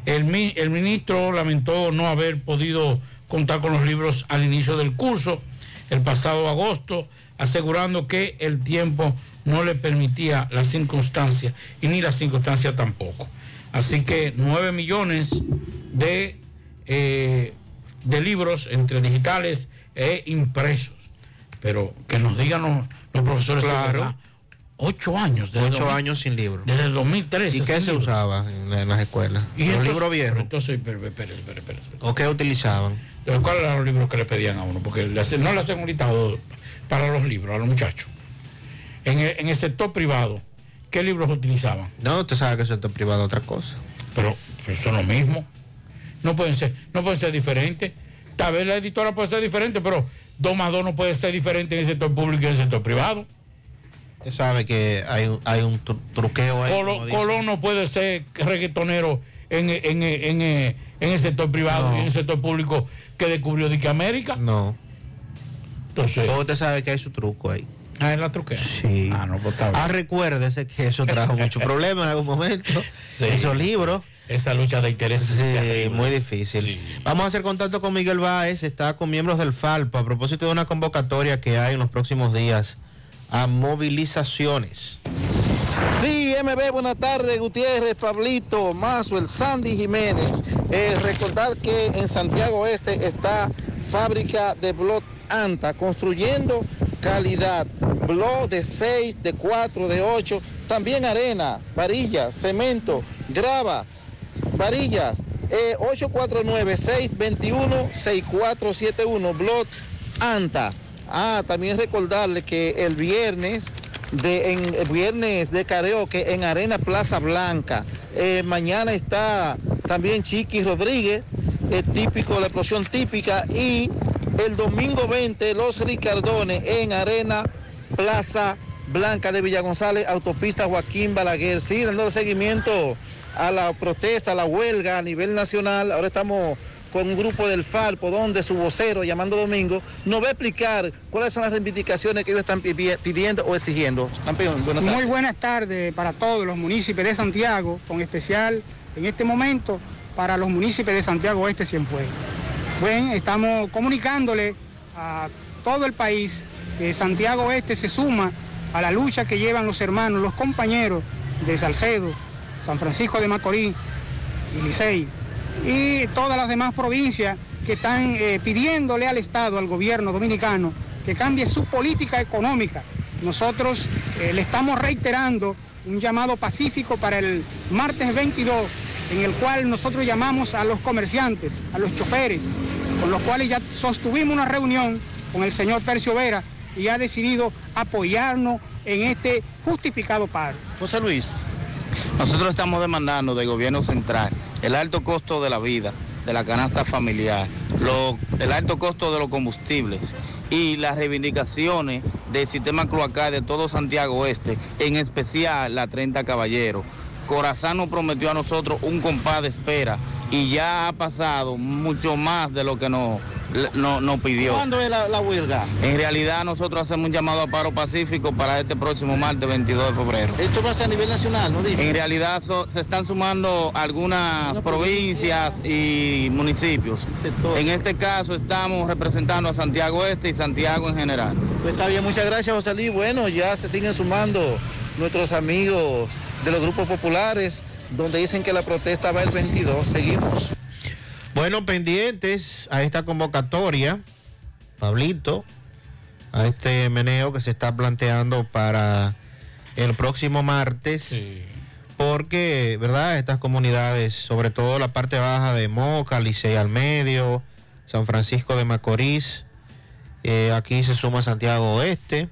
El, el ministro lamentó no haber podido contar con los libros al inicio del curso el pasado agosto, asegurando que el tiempo no le permitía las circunstancias y ni las circunstancias tampoco. Así que 9 millones de, eh, de libros entre digitales e impresos. Pero que nos digan los, los profesores. Claro. Ocho años. desde Ocho 2000 años sin libro. Desde el 2013. ¿Y qué se libro. usaba en, la- en las escuelas? Y ¿Los entonces- libros viejos? Entonces. ¿O qué utilizaban? ¿Cuáles eran los libros que le pedían a uno? Porque le hacen- no le hacen un listado para los libros a los muchachos. En el, en el sector privado, ¿qué libros utilizaban? No, usted sabe que eso está privado otra cosa. Pero, pero son lo mismo. No pueden ser, no pueden ser diferentes. Tal vez la editora puede ser diferente, pero 2 más 2 no puede ser diferente en el sector público y en el sector privado. Usted sabe que hay, un- hay un tru- truqueo ahí. Colo-. Colón no puede ser reggaetonero en, en- en- el sector privado No. y en el sector público que descubrió Dique América. No. Entonces. Todo usted sabe que hay su truco ahí. Ah, es la truquera. Sí. Ah, no, pues. Ah, recuérdese que eso trajo muchos problemas en algún momento. Esos libros. Esa lucha de intereses. es Sí, muy difícil. Vamos a hacer contacto con Miguel Báez, está con miembros del FALPA a propósito de una convocatoria que hay en los próximos días a movilizaciones. Sí, MB, buenas tardes, Gutiérrez, Pablito, Mazo, el Sandy Jiménez. Eh, recordar que en Santiago Este está fábrica de blog ANTA, construyendo calidad. Blog de 6, de 4, de 8, también arena, varillas, cemento, grava, varillas. Eh, 849-621-6471, blog ANTA. Ah, también recordarle que el viernes de en el viernes de karaoke en Arena Plaza Blanca. Eh, mañana está también Chiqui Rodríguez, el típico, la explosión típica. Y el domingo 20, los Ricardones en Arena Plaza Blanca de Villa González, autopista Joaquín Balaguer. Sí, dando seguimiento a la protesta, a la huelga a nivel nacional. Ahora estamos con un grupo del Falpo, donde su vocero, llamando Domingo, nos va a explicar cuáles son las reivindicaciones que ellos están pidiendo o exigiendo. Campeón, buenas tardes. Muy buenas tardes para todos los municipios de Santiago, con especial en este momento para los municipios de Santiago Este Cienfuegos. Bueno, estamos comunicándole a todo el país que Santiago Este se suma a la lucha que llevan los hermanos, los compañeros de Salcedo, San Francisco de Macorís y Licey y todas las demás provincias que están eh, pidiéndole al Estado, al gobierno dominicano, que cambie su política económica. Nosotros eh, le estamos reiterando un llamado pacífico para el martes 22, en el cual nosotros llamamos a los comerciantes, a los choferes, con los cuales ya sostuvimos una reunión con el señor Percio Vera y ha decidido apoyarnos en este justificado paro. José Luis, nosotros estamos demandando del gobierno central el alto costo de la vida, de la canasta familiar, el alto costo de los combustibles y las reivindicaciones del sistema cloacal de todo Santiago Oeste, en especial la 30 Caballero. Corazán nos prometió a nosotros un compás de espera y ya ha pasado mucho más de lo que nos, no- nos pidió. ¿Cuándo es la, la huelga? En realidad nosotros hacemos un llamado a paro pacífico para este próximo martes 22 de febrero. Esto va a ser a nivel nacional, ¿no dice? En realidad so- se están sumando algunas provincias y municipios. En este caso estamos representando a Santiago Este y Santiago en general. Pues está bien, muchas gracias, José Luis. Bueno, ya se siguen sumando nuestros amigos de los grupos populares, donde dicen que la protesta va el 22. Seguimos. Bueno, pendientes a esta convocatoria, Pablito, a este meneo que se está planteando para el próximo martes, porque, ¿verdad? Estas comunidades, sobre todo la parte baja de Moca, Licey al medio, San Francisco de Macorís, eh, aquí se suma Santiago Oeste,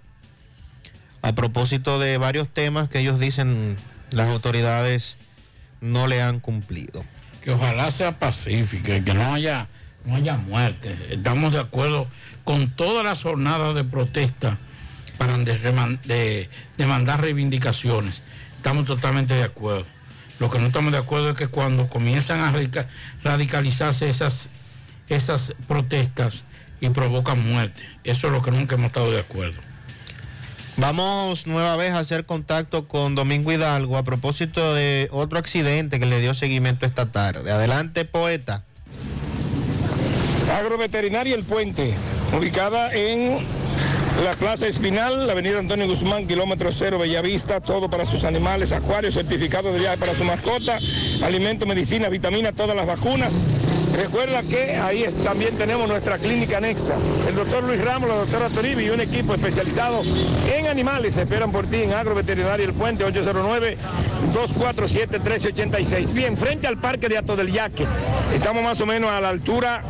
a propósito de varios temas que ellos dicen las autoridades no le han cumplido. que ojalá sea pacífica, que no haya, no haya muerte. Estamos de acuerdo con todas las jornadas de protesta para demandar reivindicaciones. Estamos totalmente de acuerdo. Lo que no estamos de acuerdo es que cuando comienzan a radica- radicalizarse esas, esas protestas y provocan muerte. Eso es lo que nunca hemos estado de acuerdo. Vamos nueva vez a hacer contacto con Domingo Hidalgo a propósito de otro accidente que le dio seguimiento esta tarde. Adelante, poeta. Agroveterinaria El Puente, ubicada en la Plaza Espinal, la avenida Antonio Guzmán, kilómetro cero, Bellavista, todo para sus animales, acuarios, certificado de viaje para su mascota, alimento, medicina, vitamina, todas las vacunas. Recuerda que ahí es- también tenemos nuestra clínica anexa. El doctor Luis Ramos, la doctora Toribi y un equipo especializado en animales esperan por ti en Agroveterinaria El Puente 809-247-1386. Bien, frente al Parque de Ato del Yaque. Estamos más o menos a la altura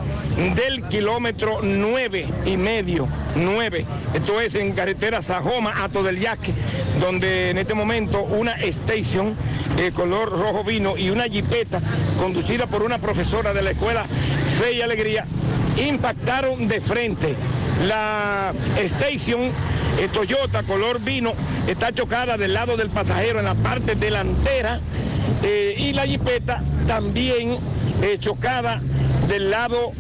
del kilómetro 9 y medio, 9. Esto es en carretera Sajoma, Ato del Yaque, donde en este momento una station eh, color rojo vino y una jipeta conducida por una profesora de la escuela Fe y Alegría impactaron de frente. La station eh, Toyota color vino está chocada del lado del pasajero en la parte delantera eh, y la jipeta también eh, chocada del lado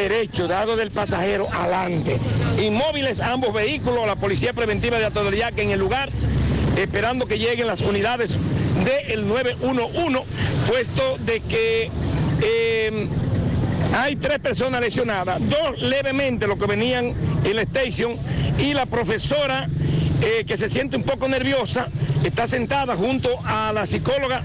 derecho, lado del pasajero adelante. Inmóviles ambos vehículos, la policía preventiva de Atodoriac en el lugar, esperando que lleguen las unidades del 911, puesto de que eh, hay tres personas lesionadas, dos levemente lo que venían en la station y la profesora eh, que se siente un poco nerviosa está sentada junto a la psicóloga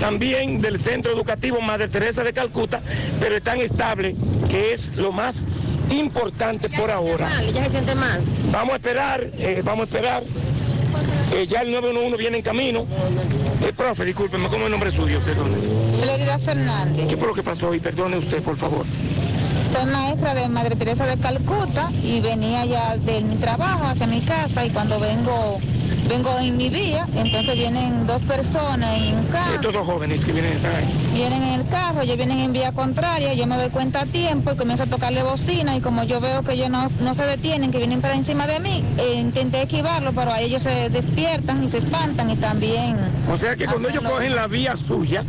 también del Centro Educativo Madre Teresa de Calcuta, pero están estables, que es lo más importante por ahora. ¿Ya se siente mal? Vamos a esperar, eh, vamos a esperar. Eh, ya el 911 viene en camino. Eh, profe, discúlpeme, ¿cómo es el nombre suyo? Perdone. Florida Fernández. ¿Qué fue lo que pasó hoy? Perdone usted, por favor. Soy maestra de Madre Teresa de Calcuta y venía ya de mi trabajo hacia mi casa y cuando vengo vengo en mi vía, entonces vienen dos personas en un carro. Estos dos jóvenes que vienen ahí. Vienen en el carro, ellos vienen en vía contraria, yo me doy cuenta a tiempo y comienzo a tocarle bocina y como yo veo que ellos no, no se detienen, que vienen para encima de mí, eh, intenté esquivarlo, pero ahí ellos se despiertan y se espantan y también... O sea que cuando ellos cogen la vía suya,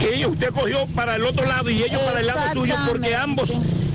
ellos, usted cogió para el otro lado y ellos para el lado suyo porque ambos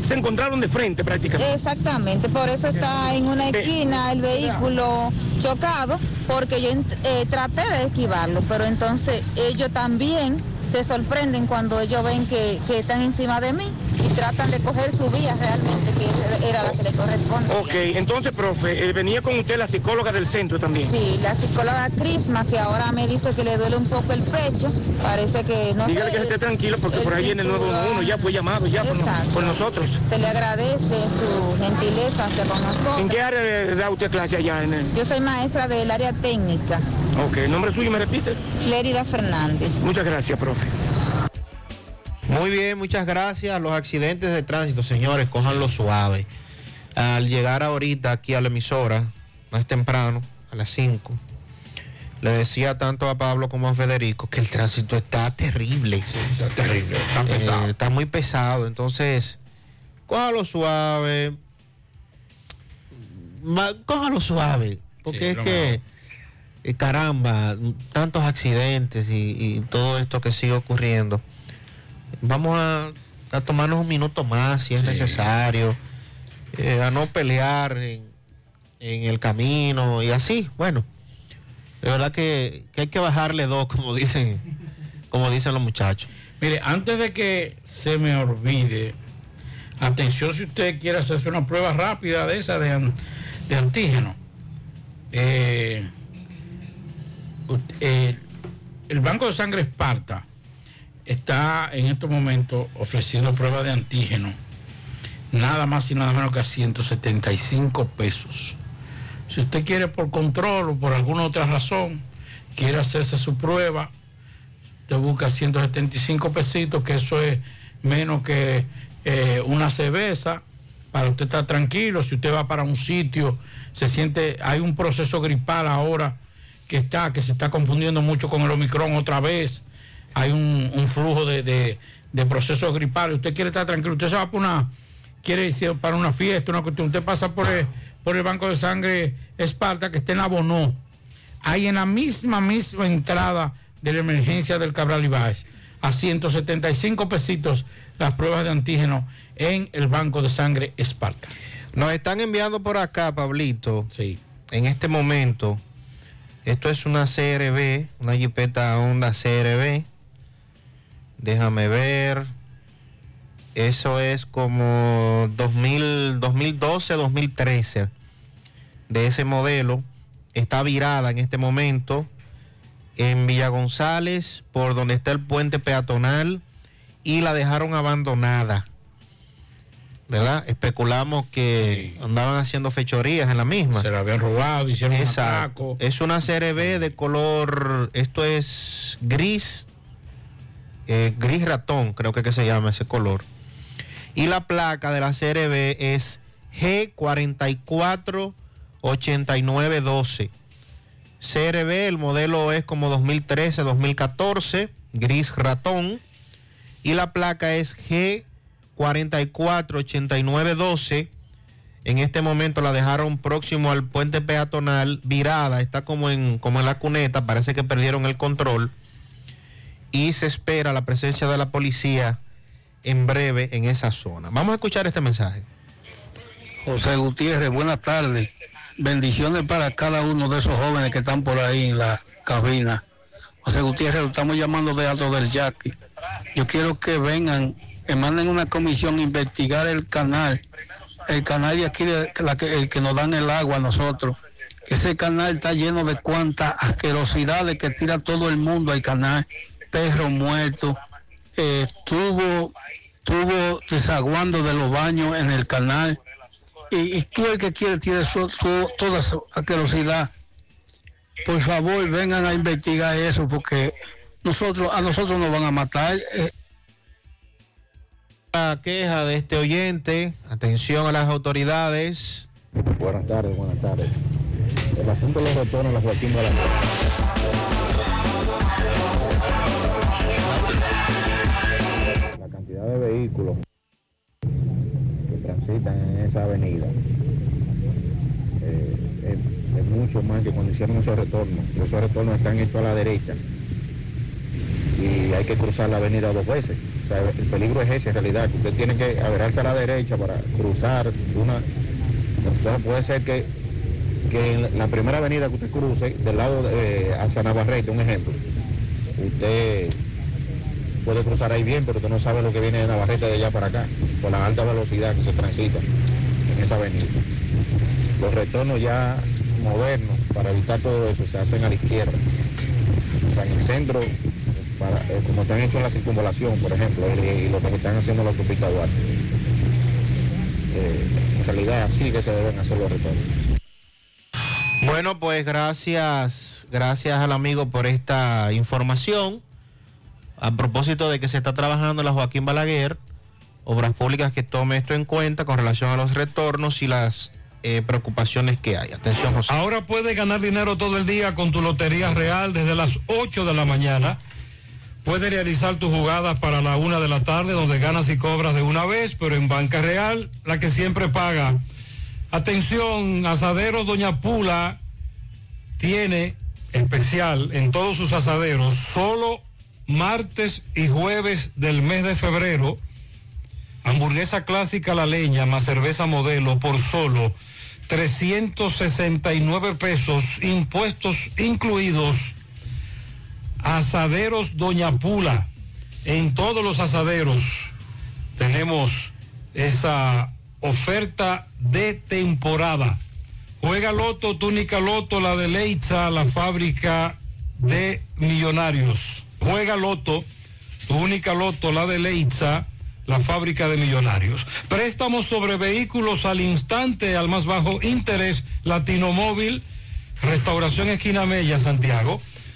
se encontraron de frente prácticamente. Exactamente, por eso está en una esquina el vehículo chocado, porque yo eh, traté de esquivarlo, pero entonces ellos también se sorprenden cuando ellos ven que, que están encima de mí y tratan de coger su vía realmente, que era la que le corresponde. Ok, entonces, profe, eh, venía con usted la psicóloga del centro también. Sí, la psicóloga Crisma, que ahora me dice que le duele un poco el pecho, parece que no Dígale sé, que esté tranquilo porque por ahí viene el 911, ya fue llamado ya por, nosotros. Se le agradece su gentileza hacia con nosotros. ¿En qué área da usted clase allá? En el... Yo soy maestra del área técnica, Ok, ¿el nombre suyo me repite? Flérida Fernández. Muchas gracias, profe. Muy bien, muchas gracias. Los accidentes de tránsito, señores, cójanlo suave. Al llegar ahorita aquí a la emisora, más temprano, a las 5, Le decía tanto a Pablo como a Federico que el tránsito está terrible. está terrible, está Eh, pesado. está muy pesado, entonces, cójalo suave. Cójalo suave, porque Sí, es que, eh, caramba, tantos accidentes y, y todo esto que sigue ocurriendo. Vamos a, a tomarnos un minuto más si es necesario, eh, a no pelear en, en el camino y así, bueno. De verdad que, que hay que bajarle dos, como dicen, como dicen los muchachos. Mire, antes de que se me olvide, atención si usted quiere hacerse una prueba rápida de esa de, an- de antígeno. Eh, eh, el Banco de Sangre Esparta está en estos momentos ofreciendo pruebas de antígeno, nada más y nada menos que a 175 pesos. Si usted quiere por control o por alguna otra razón, quiere hacerse su prueba, usted busca 175 pesitos, que eso es menos que eh, una cerveza, para usted estar tranquilo. Si usted va para un sitio, se siente, hay un proceso gripal ahora que está, que se está confundiendo mucho con el Omicron otra vez. Hay un, un flujo de, de, de procesos gripales. Usted quiere estar tranquilo, usted se va para una, quiere para una fiesta, una cuestión, usted pasa por el, por el banco de sangre Esparta que está en Abonó. Hay en la misma, misma entrada de la emergencia del Cabral Ibáez, a 175 pesitos las pruebas de antígeno en el banco de sangre Esparta. Nos están enviando por acá, Pablito. Sí. En este momento, esto es una CRB, una Jeepeta Honda CRB. Déjame ver. Eso es como 2000, 2012, 2013 de ese modelo. Está virada en este momento en Villa González, por donde está el puente peatonal, y la dejaron abandonada. ¿Verdad? Especulamos que andaban haciendo fechorías en la misma. Se la habían robado, hicieron un Exacto. atraco. Es una CRB de color, esto es gris, eh, gris ratón, creo que, se llama ese color. Y la placa de la CRB es G448912. CRB, el modelo es como 2013-2014, gris ratón. Y la placa es G448912. En este momento la dejaron próximo al puente peatonal, virada, está como en, como en la cuneta, parece que perdieron el control. Y se espera la presencia de la policía en breve en esa zona. Vamos a escuchar este mensaje. José Gutiérrez, buenas tardes. Bendiciones para cada uno de esos jóvenes que están por ahí en la cabina. José Gutiérrez, lo estamos llamando de Alto del Yaqui. Yo quiero que vengan, que manden una comisión a investigar el canal, el canal de aquí, el que nos dan el agua a nosotros. Ese canal está lleno de cuantas asquerosidades que tira todo el mundo al canal. Perros muertos, eh, tubo, tubo desaguando de los baños en el canal y, y tú el que quiere tiene su, su- toda su asquerosidad. Por favor, vengan a investigar eso porque nosotros a nosotros nos van a matar. eh, La queja de este oyente, atención a las autoridades. Buenas tardes, buenas tardes. El asunto de los retornos la Joaquín Balaguer. La de vehículos que transitan en esa avenida eh, es, es mucho más que cuando hicieron esos retornos. Esos retornos están hechos a la derecha y hay que cruzar la avenida dos veces. O sea, el peligro es ese en realidad, que usted tiene que averarse a la derecha para cruzar una... Entonces puede ser que, que en la primera avenida que usted cruce, del lado de, eh, hacia Navarrete, un ejemplo, usted puede cruzar ahí bien, pero usted no sabe lo que viene de Navarrete de allá para acá, por la alta velocidad que se transita en esa avenida. Los retornos ya modernos para evitar todo eso se hacen a la izquierda. O sea, en el centro, eh, como están hechos en la circunvalación, por ejemplo, y, lo que se están haciendo en la autopista Duarte. Eh, en realidad así que se deben hacer los retornos. Bueno, pues gracias, gracias al amigo por esta información. A propósito de que se está trabajando la Joaquín Balaguer, obras públicas que tome esto en cuenta con relación a los retornos y las eh, preocupaciones que hay. Atención, José. Ahora puedes ganar dinero todo el día con tu Lotería Real desde las 8 de la mañana. Puedes realizar tus jugadas para la una de la tarde, donde ganas y cobras de una vez, pero en Banca Real, la que siempre paga. Atención, Asaderos Doña Pula tiene especial en todos sus asaderos, solo martes y jueves del mes de febrero, hamburguesa clásica la leña más cerveza modelo por solo 369 pesos, impuestos incluidos. Asaderos Doña Pula, en todos los asaderos tenemos esa oferta de temporada. Juega Loto, túnica Loto, la de Leitza, la fábrica de millonarios. Juega Loto, túnica Loto, la de Leitza, la fábrica de millonarios. Préstamos sobre vehículos al instante, al más bajo interés, Latino Móvil, Restauración Esquina Mella, Santiago.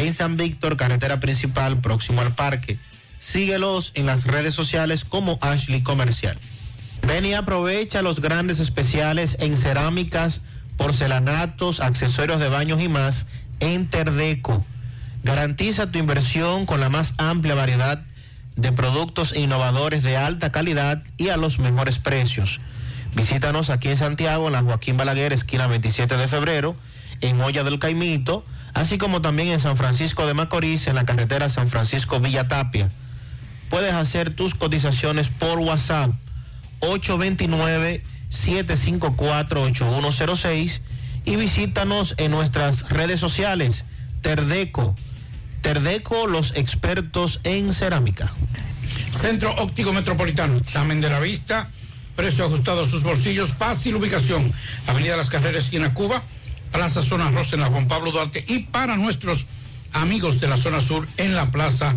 En San Víctor, carretera principal, próximo al parque. Síguelos en las redes sociales como Ashley Comercial. Ven y aprovecha los grandes especiales en cerámicas, porcelanatos, accesorios de baños y más en Terdeco. Garantiza tu inversión con la más amplia variedad de productos innovadores de alta calidad y a los mejores precios. Visítanos aquí en Santiago, en la Joaquín Balaguer, esquina 27 de febrero, en Olla del Caimito, así como también en San Francisco de Macorís, en la carretera San Francisco Villa Tapia. Puedes hacer tus cotizaciones por WhatsApp 829-754-8106 y visítanos en nuestras redes sociales Terdeco. Terdeco, los expertos en cerámica. Centro Óptico Metropolitano, examen de la vista, precio ajustado a sus bolsillos, fácil ubicación, Avenida Las Carreras, esquina Cuba, Plaza Zona Rosa en la Juan Pablo Duarte y para nuestros amigos de la zona sur en la Plaza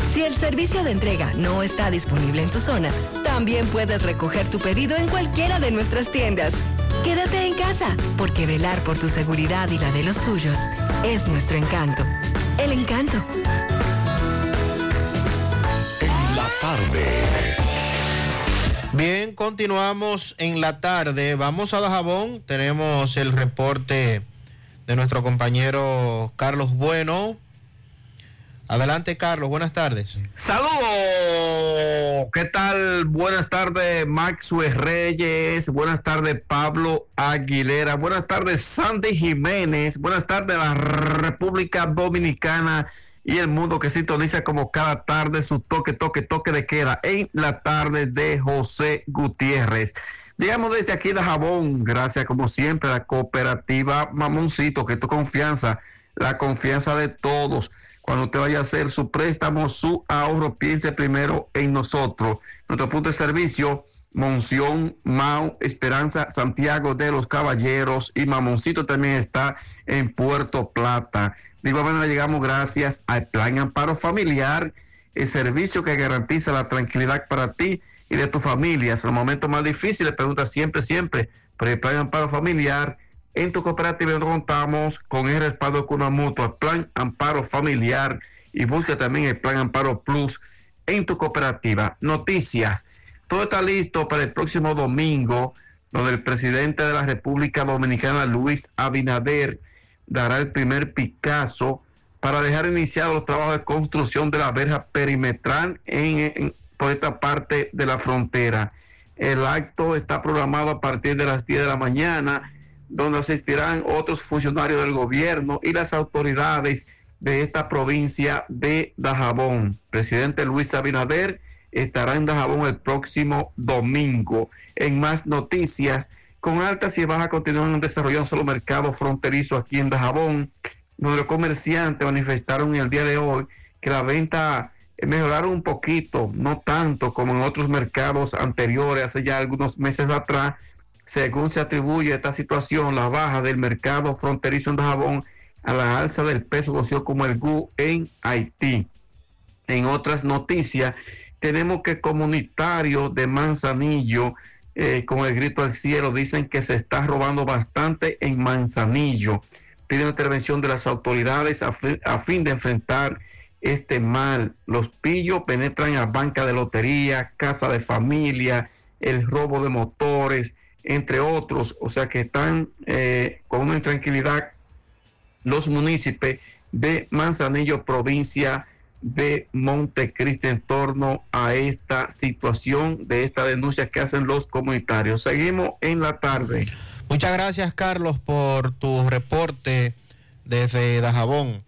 Si el servicio de entrega no está disponible en tu zona, también puedes recoger tu pedido en cualquiera de nuestras tiendas. Quédate en casa, porque velar por tu seguridad y la de los tuyos es nuestro encanto. El encanto. En la tarde. Bien, continuamos en la tarde. Vamos a Dajabón. Tenemos el reporte de nuestro compañero Carlos Bueno. Adelante, Carlos. Buenas tardes. Saludos. ¿Qué tal? Buenas tardes, Maxwell Reyes. Buenas tardes, Pablo Aguilera. Buenas tardes, Sandy Jiménez. Buenas tardes, la República Dominicana y el mundo que sintoniza como cada tarde su toque, toque, toque de queda en la tarde de José Gutiérrez. Llegamos desde aquí de Jabón, gracias como siempre a la cooperativa Mamoncito, que tu confianza la confianza de todos. Cuando usted vaya a hacer su préstamo, su ahorro, piense primero en nosotros. Nuestro punto de servicio, Monción, Mau, Esperanza, Santiago de los Caballeros y Mamoncito también está en Puerto Plata. De igual manera llegamos gracias al Plan Amparo Familiar, el servicio que garantiza la tranquilidad para ti y de tu familia. En los momentos más difíciles, pregunta siempre, siempre, por el Plan Amparo Familiar. En tu cooperativa contamos con el respaldo de una mutua, Plan Amparo Familiar y busca también el Plan Amparo Plus en tu cooperativa. Noticias. Todo está listo para el próximo domingo, donde el presidente de la República Dominicana, Luis Abinader, dará el primer Picasso para dejar iniciados los trabajos de construcción de la verja perimetral en, en- por esta parte de la frontera. El acto está programado a partir de las 10 de la mañana, donde asistirán otros funcionarios del gobierno y las autoridades de esta provincia de Dajabón. Presidente Luis Abinader estará en Dajabón el próximo domingo. En más noticias, con altas y bajas continúan desarrollándose los mercados fronterizos aquí en Dajabón, donde los comerciantes manifestaron el día de hoy que la venta mejoraron un poquito, no tanto como en otros mercados anteriores, hace ya algunos meses atrás, según se atribuye esta situación, la baja del mercado fronterizo en Dajabón a la alza del peso conocido como el GU en Haití. En otras noticias, tenemos que comunitarios de Manzanillo, eh, con el grito al cielo, dicen que se está robando bastante en Manzanillo. Piden la intervención de las autoridades a, a fin de enfrentar este mal. Los pillos penetran a banca de lotería, casa de familia, el robo de motores, entre otros. O sea que están eh, con una intranquilidad los municipios de Manzanillo, provincia de Montecristi, en torno a esta situación de esta denuncia que hacen los comunitarios. Seguimos en la tarde. Muchas gracias, Carlos, por tu reporte desde Dajabón.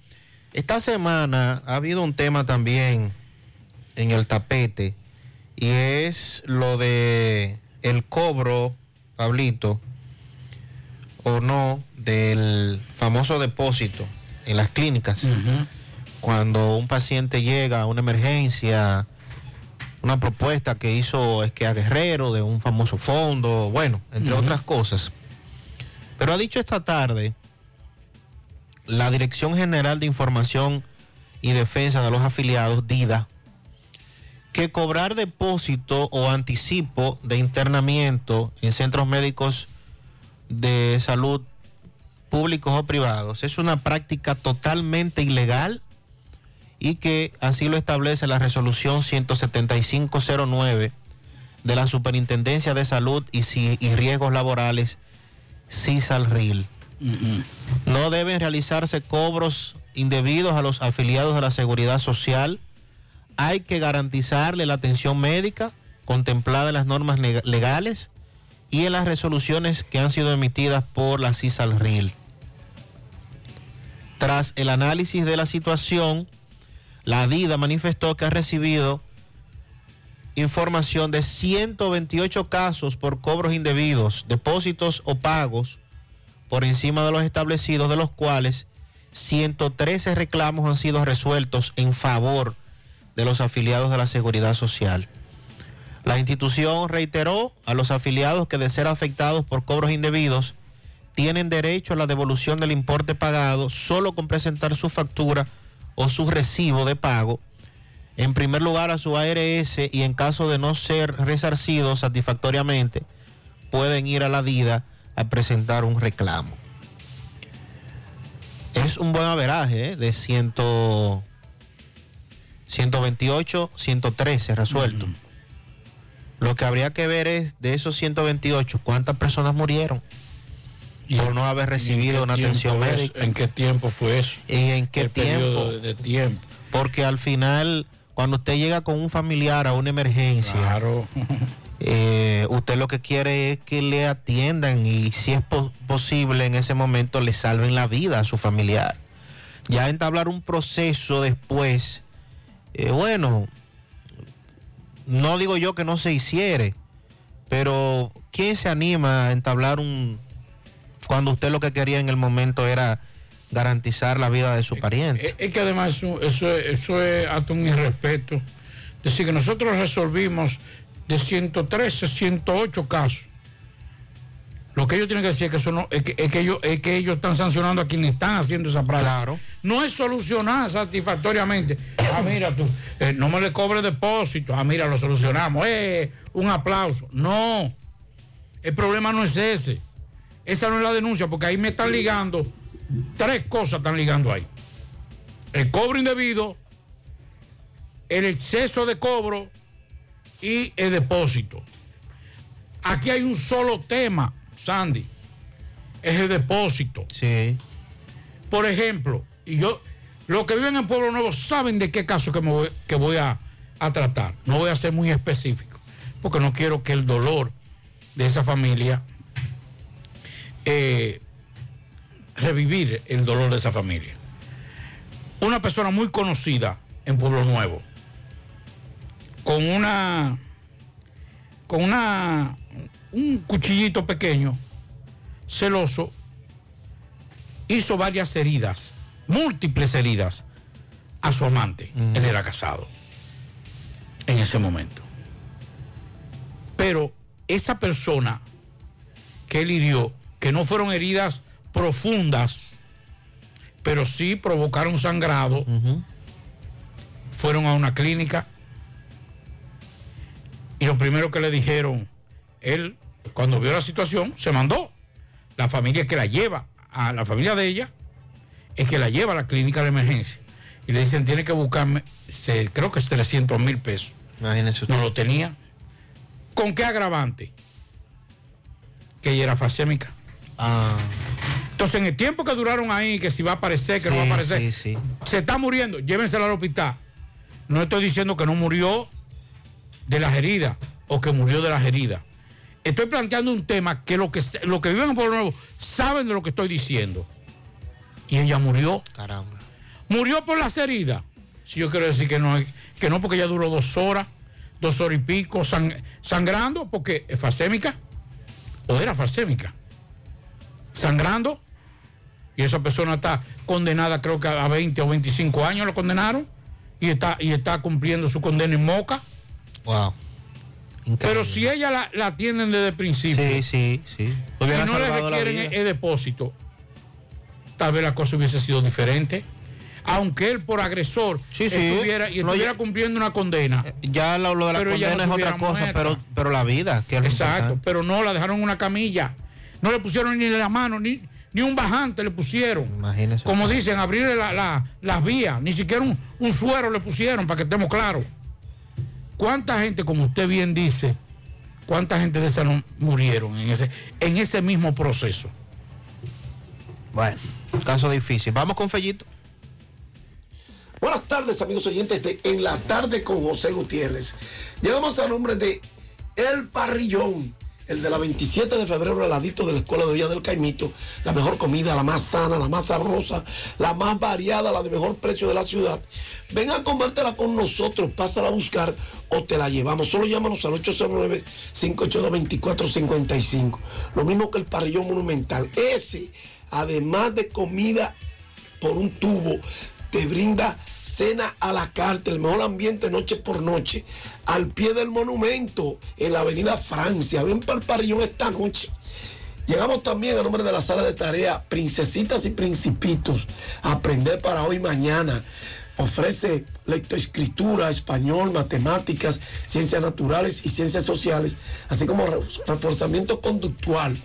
Esta semana ha habido un tema también en el tapete y es lo de el cobro, Pablito, o no, del famoso depósito en las clínicas. Cuando un paciente llega a una emergencia, una propuesta que hizo es que a Guerrero de un famoso fondo, bueno, entre otras cosas. Pero ha dicho esta tarde la Dirección General de Información y Defensa de los Afiliados, DIDA, que cobrar depósito o anticipo de internamiento en centros médicos de salud públicos o privados es una práctica totalmente ilegal y que así lo establece la resolución 17509 de la Superintendencia de Salud y, Riesgos Laborales, CISALRIL. No deben realizarse cobros indebidos a los afiliados de la Seguridad Social. Hay que garantizarle la atención médica contemplada en las normas leg- legales y en las resoluciones que han sido emitidas por la CISALRIL. Tras el análisis de la situación, la DIDA manifestó que ha recibido información de 128 casos por cobros indebidos, depósitos o pagos por encima de los establecidos, de los cuales 113 reclamos han sido resueltos en favor de los afiliados de la Seguridad Social. La institución reiteró a los afiliados que de ser afectados por cobros indebidos tienen derecho a la devolución del importe pagado solo con presentar su factura o su recibo de pago. En primer lugar a su ARS y en caso de no ser resarcidos satisfactoriamente, pueden ir a la DIDA a presentar un reclamo. Es un buen averaje ¿eh? de 100, 128, 113 resuelto. Lo que habría que ver es de esos 128, cuántas personas murieron por no haber recibido una atención es- médica. ¿En qué tiempo fue eso? ¿Y en qué ¿Qué tiempo? de, tiempo? Porque al final, cuando usted llega con un familiar a una emergencia, eh, usted lo que quiere es que le atiendan y si es po- posible en ese momento le salven la vida a su familiar. Ya entablar un proceso después, eh, bueno, no digo yo que no se hiciere, pero ¿quién se anima a entablar un... cuando usted lo que quería en el momento era garantizar la vida de su pariente. Es, es que además eso, eso, es- eso es hasta un irrespeto. Decir que nosotros resolvimos de 113, 108 casos. Lo que ellos tienen que decir es que, eso no, es que, es que ellos, es que ellos están sancionando a quienes están haciendo esa práctica. Claro. No es solucionar satisfactoriamente. Ah, mira, tú, eh, no me le cobre depósito. Ah, mira, lo solucionamos. Eh, un aplauso. No. El problema no es ese. Esa no es la denuncia, porque ahí me están ligando, tres cosas están ligando ahí. El cobro indebido, el exceso de cobro y el depósito. Aquí hay un solo tema, Sandy, es el depósito. Sí. Por ejemplo, y yo, los que viven en Pueblo Nuevo saben de qué caso que, me voy, que voy a, a tratar. No voy a ser muy específico, porque no quiero que el dolor de esa familia, eh, revivir el dolor de esa familia. Una persona muy conocida en Pueblo Nuevo, con una, con una, un cuchillito pequeño, celoso, hizo varias heridas, múltiples heridas a su amante. Él era casado en ese momento. Pero esa persona que él hirió, que no fueron heridas profundas, pero sí provocaron sangrado, fueron a una clínica y lo primero que le dijeron, él cuando vio la situación se mandó. La familia que la lleva, a la familia de ella, es que la lleva a la clínica de emergencia. Y le dicen, tiene que buscarme, se- creo que es 300 mil pesos. Imagínense No lo tenía. ¿Con qué agravante? Que ella era fasémica. Ah. Entonces, en el tiempo que duraron ahí, que si va a aparecer, que no va a aparecer, sí, sí. se está muriendo, llévensela al hospital. No estoy diciendo que no murió de las heridas o que murió de las heridas. Estoy planteando un tema que los que, lo que viven en Pueblo Nuevo saben de lo que estoy diciendo. Y ella murió. Caramba. Murió por las heridas. Si yo quiero decir que no, que no porque ella duró dos horas, dos horas y pico sang- sangrando, porque es fasémica, o era fasémica, sangrando, y esa persona está condenada creo que a 20 o 25 años la condenaron, y está, y está cumpliendo su condena en Moca. Wow. Pero si ella la, la atienden desde el principio, Sí, sí, sí. Hubiera no le requieren el, depósito, tal vez la cosa hubiese sido diferente. Aunque él por agresor Sí, sí. estuviera, y No, estuviera ya- cumpliendo una condena. Ya lo, lo de la condena no es otra cosa, muerta. pero, pero la vida, que es Exacto, pero no, la dejaron en una camilla. No le pusieron ni la mano, ni, ni un bajante le pusieron. Imagínese. Como dicen, abrirle la- la- las vías, ni siquiera un, un suero le pusieron, para que estemos claros. ¿Cuánta gente, como usted bien dice, cuánta gente de esa no murieron en ese, en ese mismo proceso? Bueno, caso difícil. Vamos con Fellito. Buenas tardes, amigos oyentes de En la Tarde con José Gutiérrez. Llegamos al nombre de El Parrillón, el de la 27 de febrero al ladito de la Escuela de Villa del Caimito. La mejor comida, la más sana, la más sabrosa, la más variada, la de mejor precio de la ciudad. Ven a comértela con nosotros, pásala a buscar o te la llevamos. Solo llámanos al 809-582-2455. Lo mismo que el Parrillón Monumental. Ese, además de comida por un tubo, te brinda cena a la carta, el mejor ambiente noche por noche, al pie del monumento, en la avenida Francia. Ven para el parrillón esta noche. Llegamos también a nombre de la sala de tarea Princesitas y Principitos, aprender para hoy y mañana. Ofrece lectoescritura, español, matemáticas, ciencias naturales y ciencias sociales, así como re- reforzamiento conductual.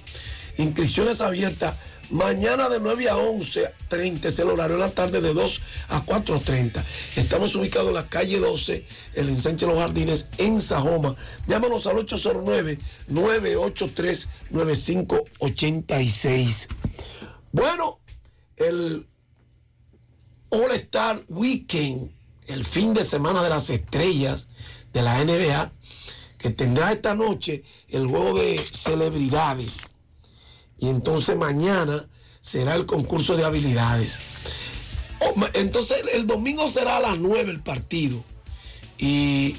Inscripciones abiertas mañana de 9 a 11.30 es el horario en la tarde de 2 a 4.30. Estamos ubicados en la calle 12, el ensanche de los jardines en Sajoma. Llámanos al 809-983-9586. Bueno, el All Star Weekend, el fin de semana de las estrellas de la NBA, que tendrá esta noche el juego de celebridades. Y entonces mañana será el concurso de habilidades. O ma- Entonces el domingo será a las 9 el partido. Y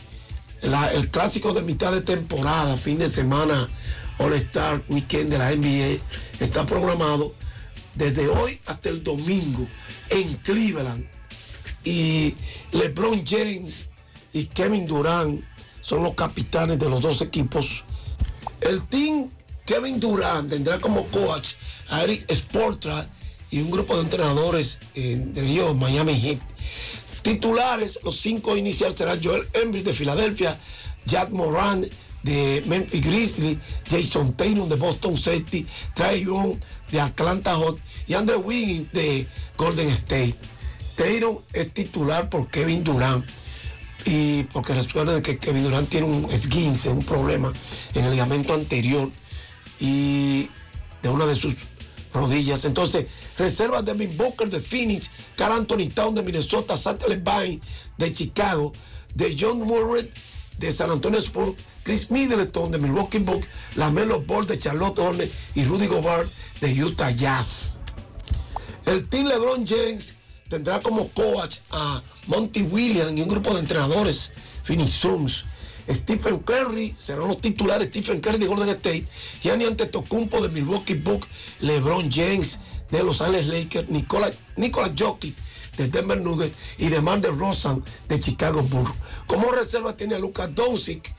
el clásico de mitad de temporada, fin de semana, All Star Weekend de la NBA, está programado desde hoy hasta el domingo en Cleveland. Y LeBron James y Kevin Durant son los capitanes de los dos equipos. El team Kevin Durant tendrá como coach a Eric Sportra y un grupo de entrenadores entre ellos Miami Heat. Titulares, los cinco iniciales serán Joel Embiid de Filadelfia, Jack Moran de Memphis Grizzlies, Jason Tatum de Boston Celtics, Trae Young de Atlanta Hot y Andrew Wiggins de Golden State. Tatum es titular por Kevin Durant y porque recuerden que Kevin Durant tiene un esguince, un problema en el ligamento anterior y de una de sus rodillas. Entonces, reservas de Devin Booker de Phoenix, Carl Anthony Town de Minnesota, Satellite Vine de Chicago, de John Murray de San Antonio Spurs, Chris Middleton de Milwaukee Bucks, Lamelo Ball de Charlotte Hornets y Rudy Gobert de Utah Jazz. El Team LeBron James tendrá como coach a Monty Williams y un grupo de entrenadores, Phoenix Suns. Stephen Curry serán los titulares, Stephen Curry de Golden State, Gianni Antetokounmpo de Milwaukee Bucks, LeBron James de Los Angeles Lakers, Nicolas, Nicolas Jokic de Denver Nuggets y de Mar de Rosan de Chicago Bulls. Como reserva tiene a Lucas Doncic,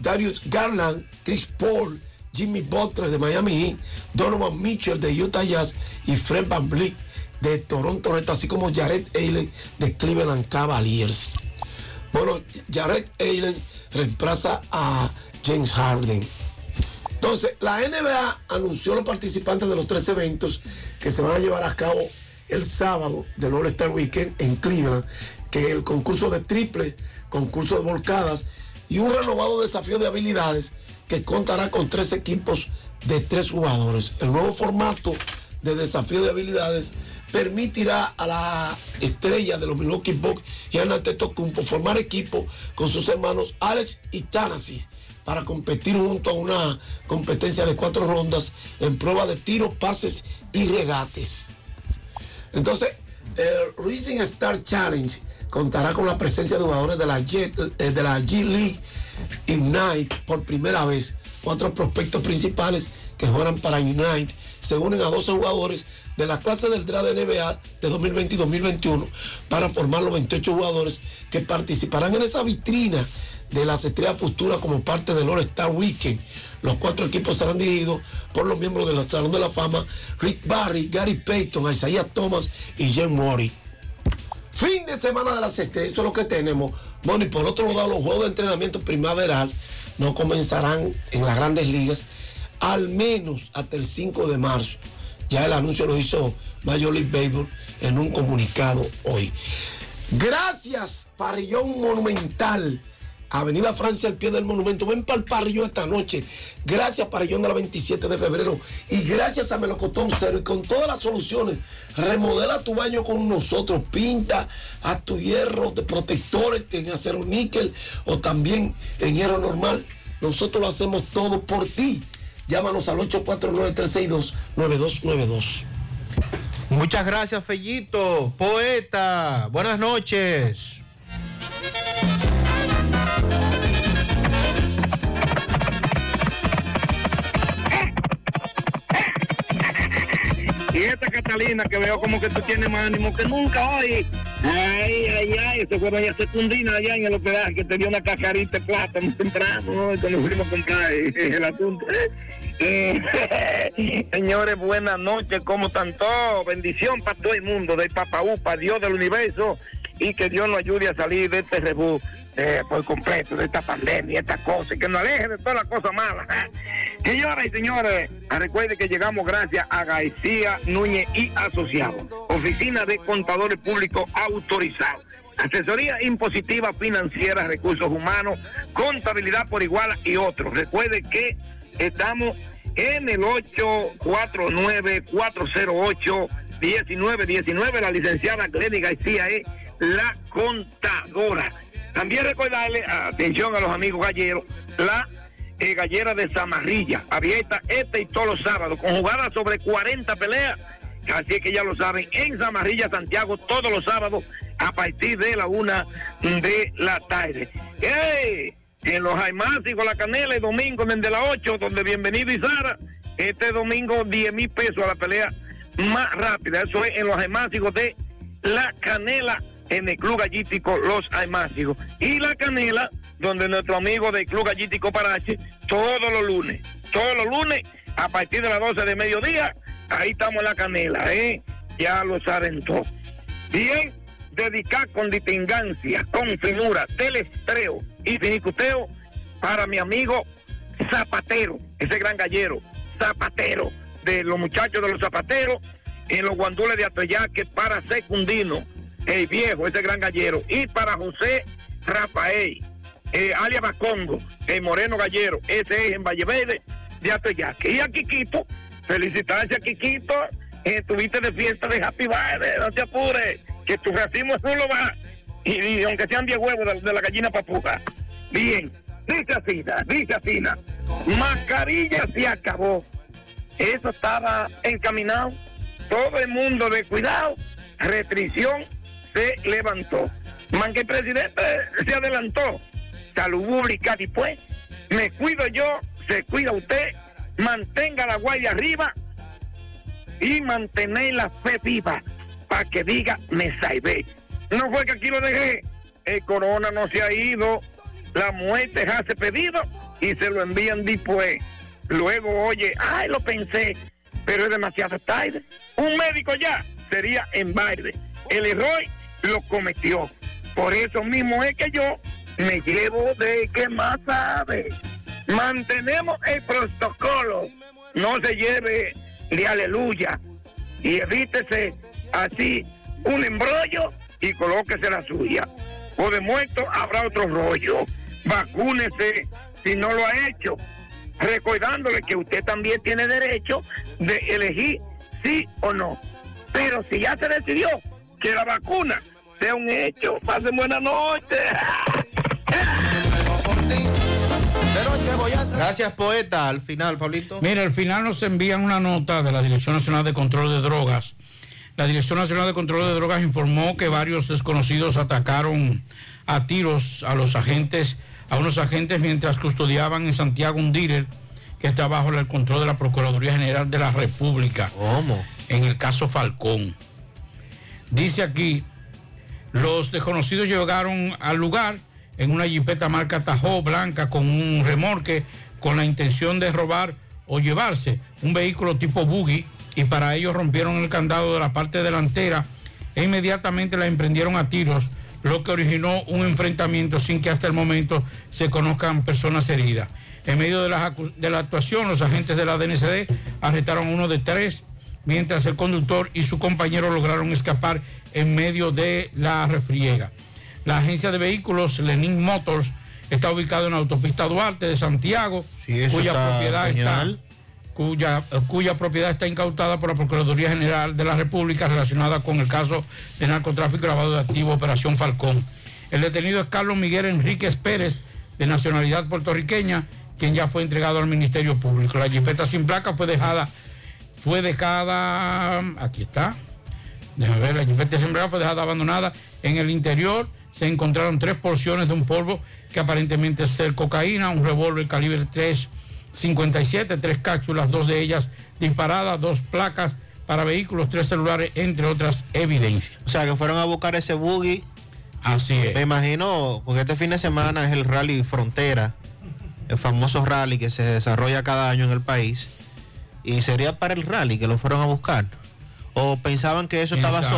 Darius Garland, Chris Paul, Jimmy Butler de Miami Heat, Donovan Mitchell de Utah Jazz y Fred Van Vliet de Toronto Red, así como Jared Allen de Cleveland Cavaliers. Bueno, Jared Allen reemplaza a James Harden. Entonces, la NBA anunció los participantes de los tres eventos que se van a llevar a cabo el sábado del All-Star Weekend en Cleveland, que el concurso de triple, concurso de volcadas y un renovado desafío de habilidades que contará con tres equipos de tres jugadores. El nuevo formato de desafío de habilidades permitirá a la estrella de los Milwaukee Bucks y Antetokounmpo formar equipo con sus hermanos Alex y Tanasis para competir junto a una competencia de cuatro rondas en prueba de tiro, pases y regates. Entonces, el Rising Star Challenge contará con la presencia de jugadores de la, G, eh, de la G League Ignite por primera vez. Cuatro prospectos principales que juegan para Unite se unen a 12 jugadores de la clase del draft de NBA de 2020 y 2021 para formar los 28 jugadores que participarán en esa vitrina de las estrellas futuras como parte del All Star Weekend. Los cuatro equipos serán dirigidos por los miembros del Salón de la Fama, Rick Barry, Gary Payton, Isaiah Thomas y Jen Murray. Fin de semana de las estrellas, eso es lo que tenemos. Bueno, y por otro lado, los juegos de entrenamiento primaveral no comenzarán en las grandes ligas al menos hasta el 5 de marzo. Ya el anuncio lo hizo Major League en un comunicado hoy. Gracias, Parrillón Monumental. Avenida Francia al pie del monumento. Ven para el parrillón esta noche. Gracias, Parrillón de la 27 de febrero. Y gracias a Melocotón Cero. Y con todas las soluciones, remodela tu baño con nosotros. Pinta a tu hierro de protectores en acero níquel o también en hierro normal. Nosotros lo hacemos todo por ti. Llámanos al 849-362-9292. Muchas gracias, Fellito, poeta. Buenas noches. Esta Catalina que veo como que tú tienes más ánimo que nunca hoy. Ay, ay, ay, se fueron a secundina allá en el hospedaje que tenía una cascarita de plata muy temprano, ¿no? cuando fuimos el. Eh, señores, buenas noches, ¿cómo están todos? Bendición para todo el mundo, del Papaú, para Dios del universo, y que Dios nos ayude a salir de este rebú eh, por completo, de esta pandemia, esta cosa, y que nos aleje de todas las cosas malas. Señoras y señores, recuerden que llegamos gracias a García Núñez y Asociados, Oficina de Contadores Públicos Autorizados. Asesoría impositiva financiera, recursos humanos, contabilidad por igual y otros. Recuerde que estamos en el 849-408-1919. La licenciada Glenny García es la contadora. También recordarle, atención a los amigos galleros, la eh, gallera de Zamarrilla, abierta este y todos los sábados, con jugadas sobre 40 peleas. Así que ya lo saben, en Zamarrilla, Santiago, todos los sábados a partir de la una de la tarde. ¡Ey! En los Jaimás y la Canela, el domingo desde la 8, donde bienvenido y. Este domingo 10 mil pesos a la pelea más rápida. Eso es en los almácigos de La Canela, en el Club Gallítico Los Almácigos. Y La Canela, donde nuestro amigo del Club Gallítico Parache, todos los lunes, todos los lunes, a partir de las 12 de mediodía, ahí estamos en La Canela, ¿eh? Ya lo saben todos. Bien, dedicar con distingancia, con finura, telestreo y finicuteo para mi amigo Zapatero, ese gran gallero, Zapatero, de los muchachos de los zapateros, en los guandules de Atoyaque para Secundino, el viejo, ese gran gallero, y para José Rafael, eh, alias Bacongo, el moreno gallero, ese es en Valle Verde de Atoyaque. Y a Quiquito, felicitarse a Quiquito, eh, tuviste de fiesta de Happy Birthday, no te apures, que tu racimo es lo va, y, aunque sean 10 huevos de, la gallina papuja. Bien, dice así, dice así, mascarilla se acabó. Eso estaba encaminado. Todo el mundo de cuidado, restricción se levantó. Man que el presidente se adelantó. Salud pública después. Me cuido yo, se cuida usted. Mantenga la guardia arriba y mantener la fe viva para que diga me salvé. No fue que aquí lo dejé. El corona no se ha ido. La muerte hace pedido y se lo envían después. Luego, oye, ay, lo pensé, pero es demasiado tarde. Un médico ya sería en baile. El error lo cometió. Por eso mismo es que yo me llevo de que más sabe. Mantenemos el protocolo. No se lleve de aleluya. Y evítese así un embrollo y colóquese la suya. O de muerto habrá otro rollo. Vacúnese si no lo ha hecho recordándole que usted también tiene derecho de elegir sí o no. Pero si ya se decidió que la vacuna sea un hecho, pasen buena noche. Gracias, poeta. Al final, Pablito. Mira, al final nos envían una nota de la Dirección Nacional de Control de Drogas. La Dirección Nacional de Control de Drogas informó que varios desconocidos atacaron a tiros a los agentes, a unos agentes mientras custodiaban en Santiago un dealer que está bajo el control de la Procuraduría General de la República. ¿Cómo? En el caso Falcón. Dice aquí, los desconocidos llegaron al lugar en una jipeta marca Tajo blanca con un remorque con la intención de robar o llevarse un vehículo tipo buggy y para ello rompieron el candado de la parte delantera e inmediatamente la emprendieron a tiros, lo que originó un enfrentamiento sin que hasta el momento se conozcan personas heridas. En medio de la, de la actuación, los agentes de la DNCD arrestaron a uno de tres, mientras el conductor y su compañero lograron escapar en medio de la refriega. La agencia de vehículos Lenin Motors está ubicada en la autopista Duarte de Santiago, cuya propiedad está cuya, cuya propiedad está incautada por la Procuraduría General de la República relacionada con el caso de narcotráfico y lavado de activos Operación Falcón. El detenido es Carlos Miguel Enríquez Pérez, de nacionalidad puertorriqueña, quien ya fue entregado al Ministerio Público. La jipeta sin placa fue dejada, fue dejada, aquí está, déjame ver, la sin placa fue dejada abandonada. En el interior se encontraron tres porciones de un polvo que aparentemente es ser cocaína, un revólver calibre 357, tres cápsulas, dos de ellas disparadas, dos placas para vehículos, tres celulares, entre otras evidencias. O sea, que fueron a buscar ese buggy. Así es. Me imagino, porque este fin de semana es el Rally Frontera, el famoso rally que se desarrolla cada año en el país. Y sería para el rally que lo fueron a buscar. O pensaban que eso ¿Quién estaba solo.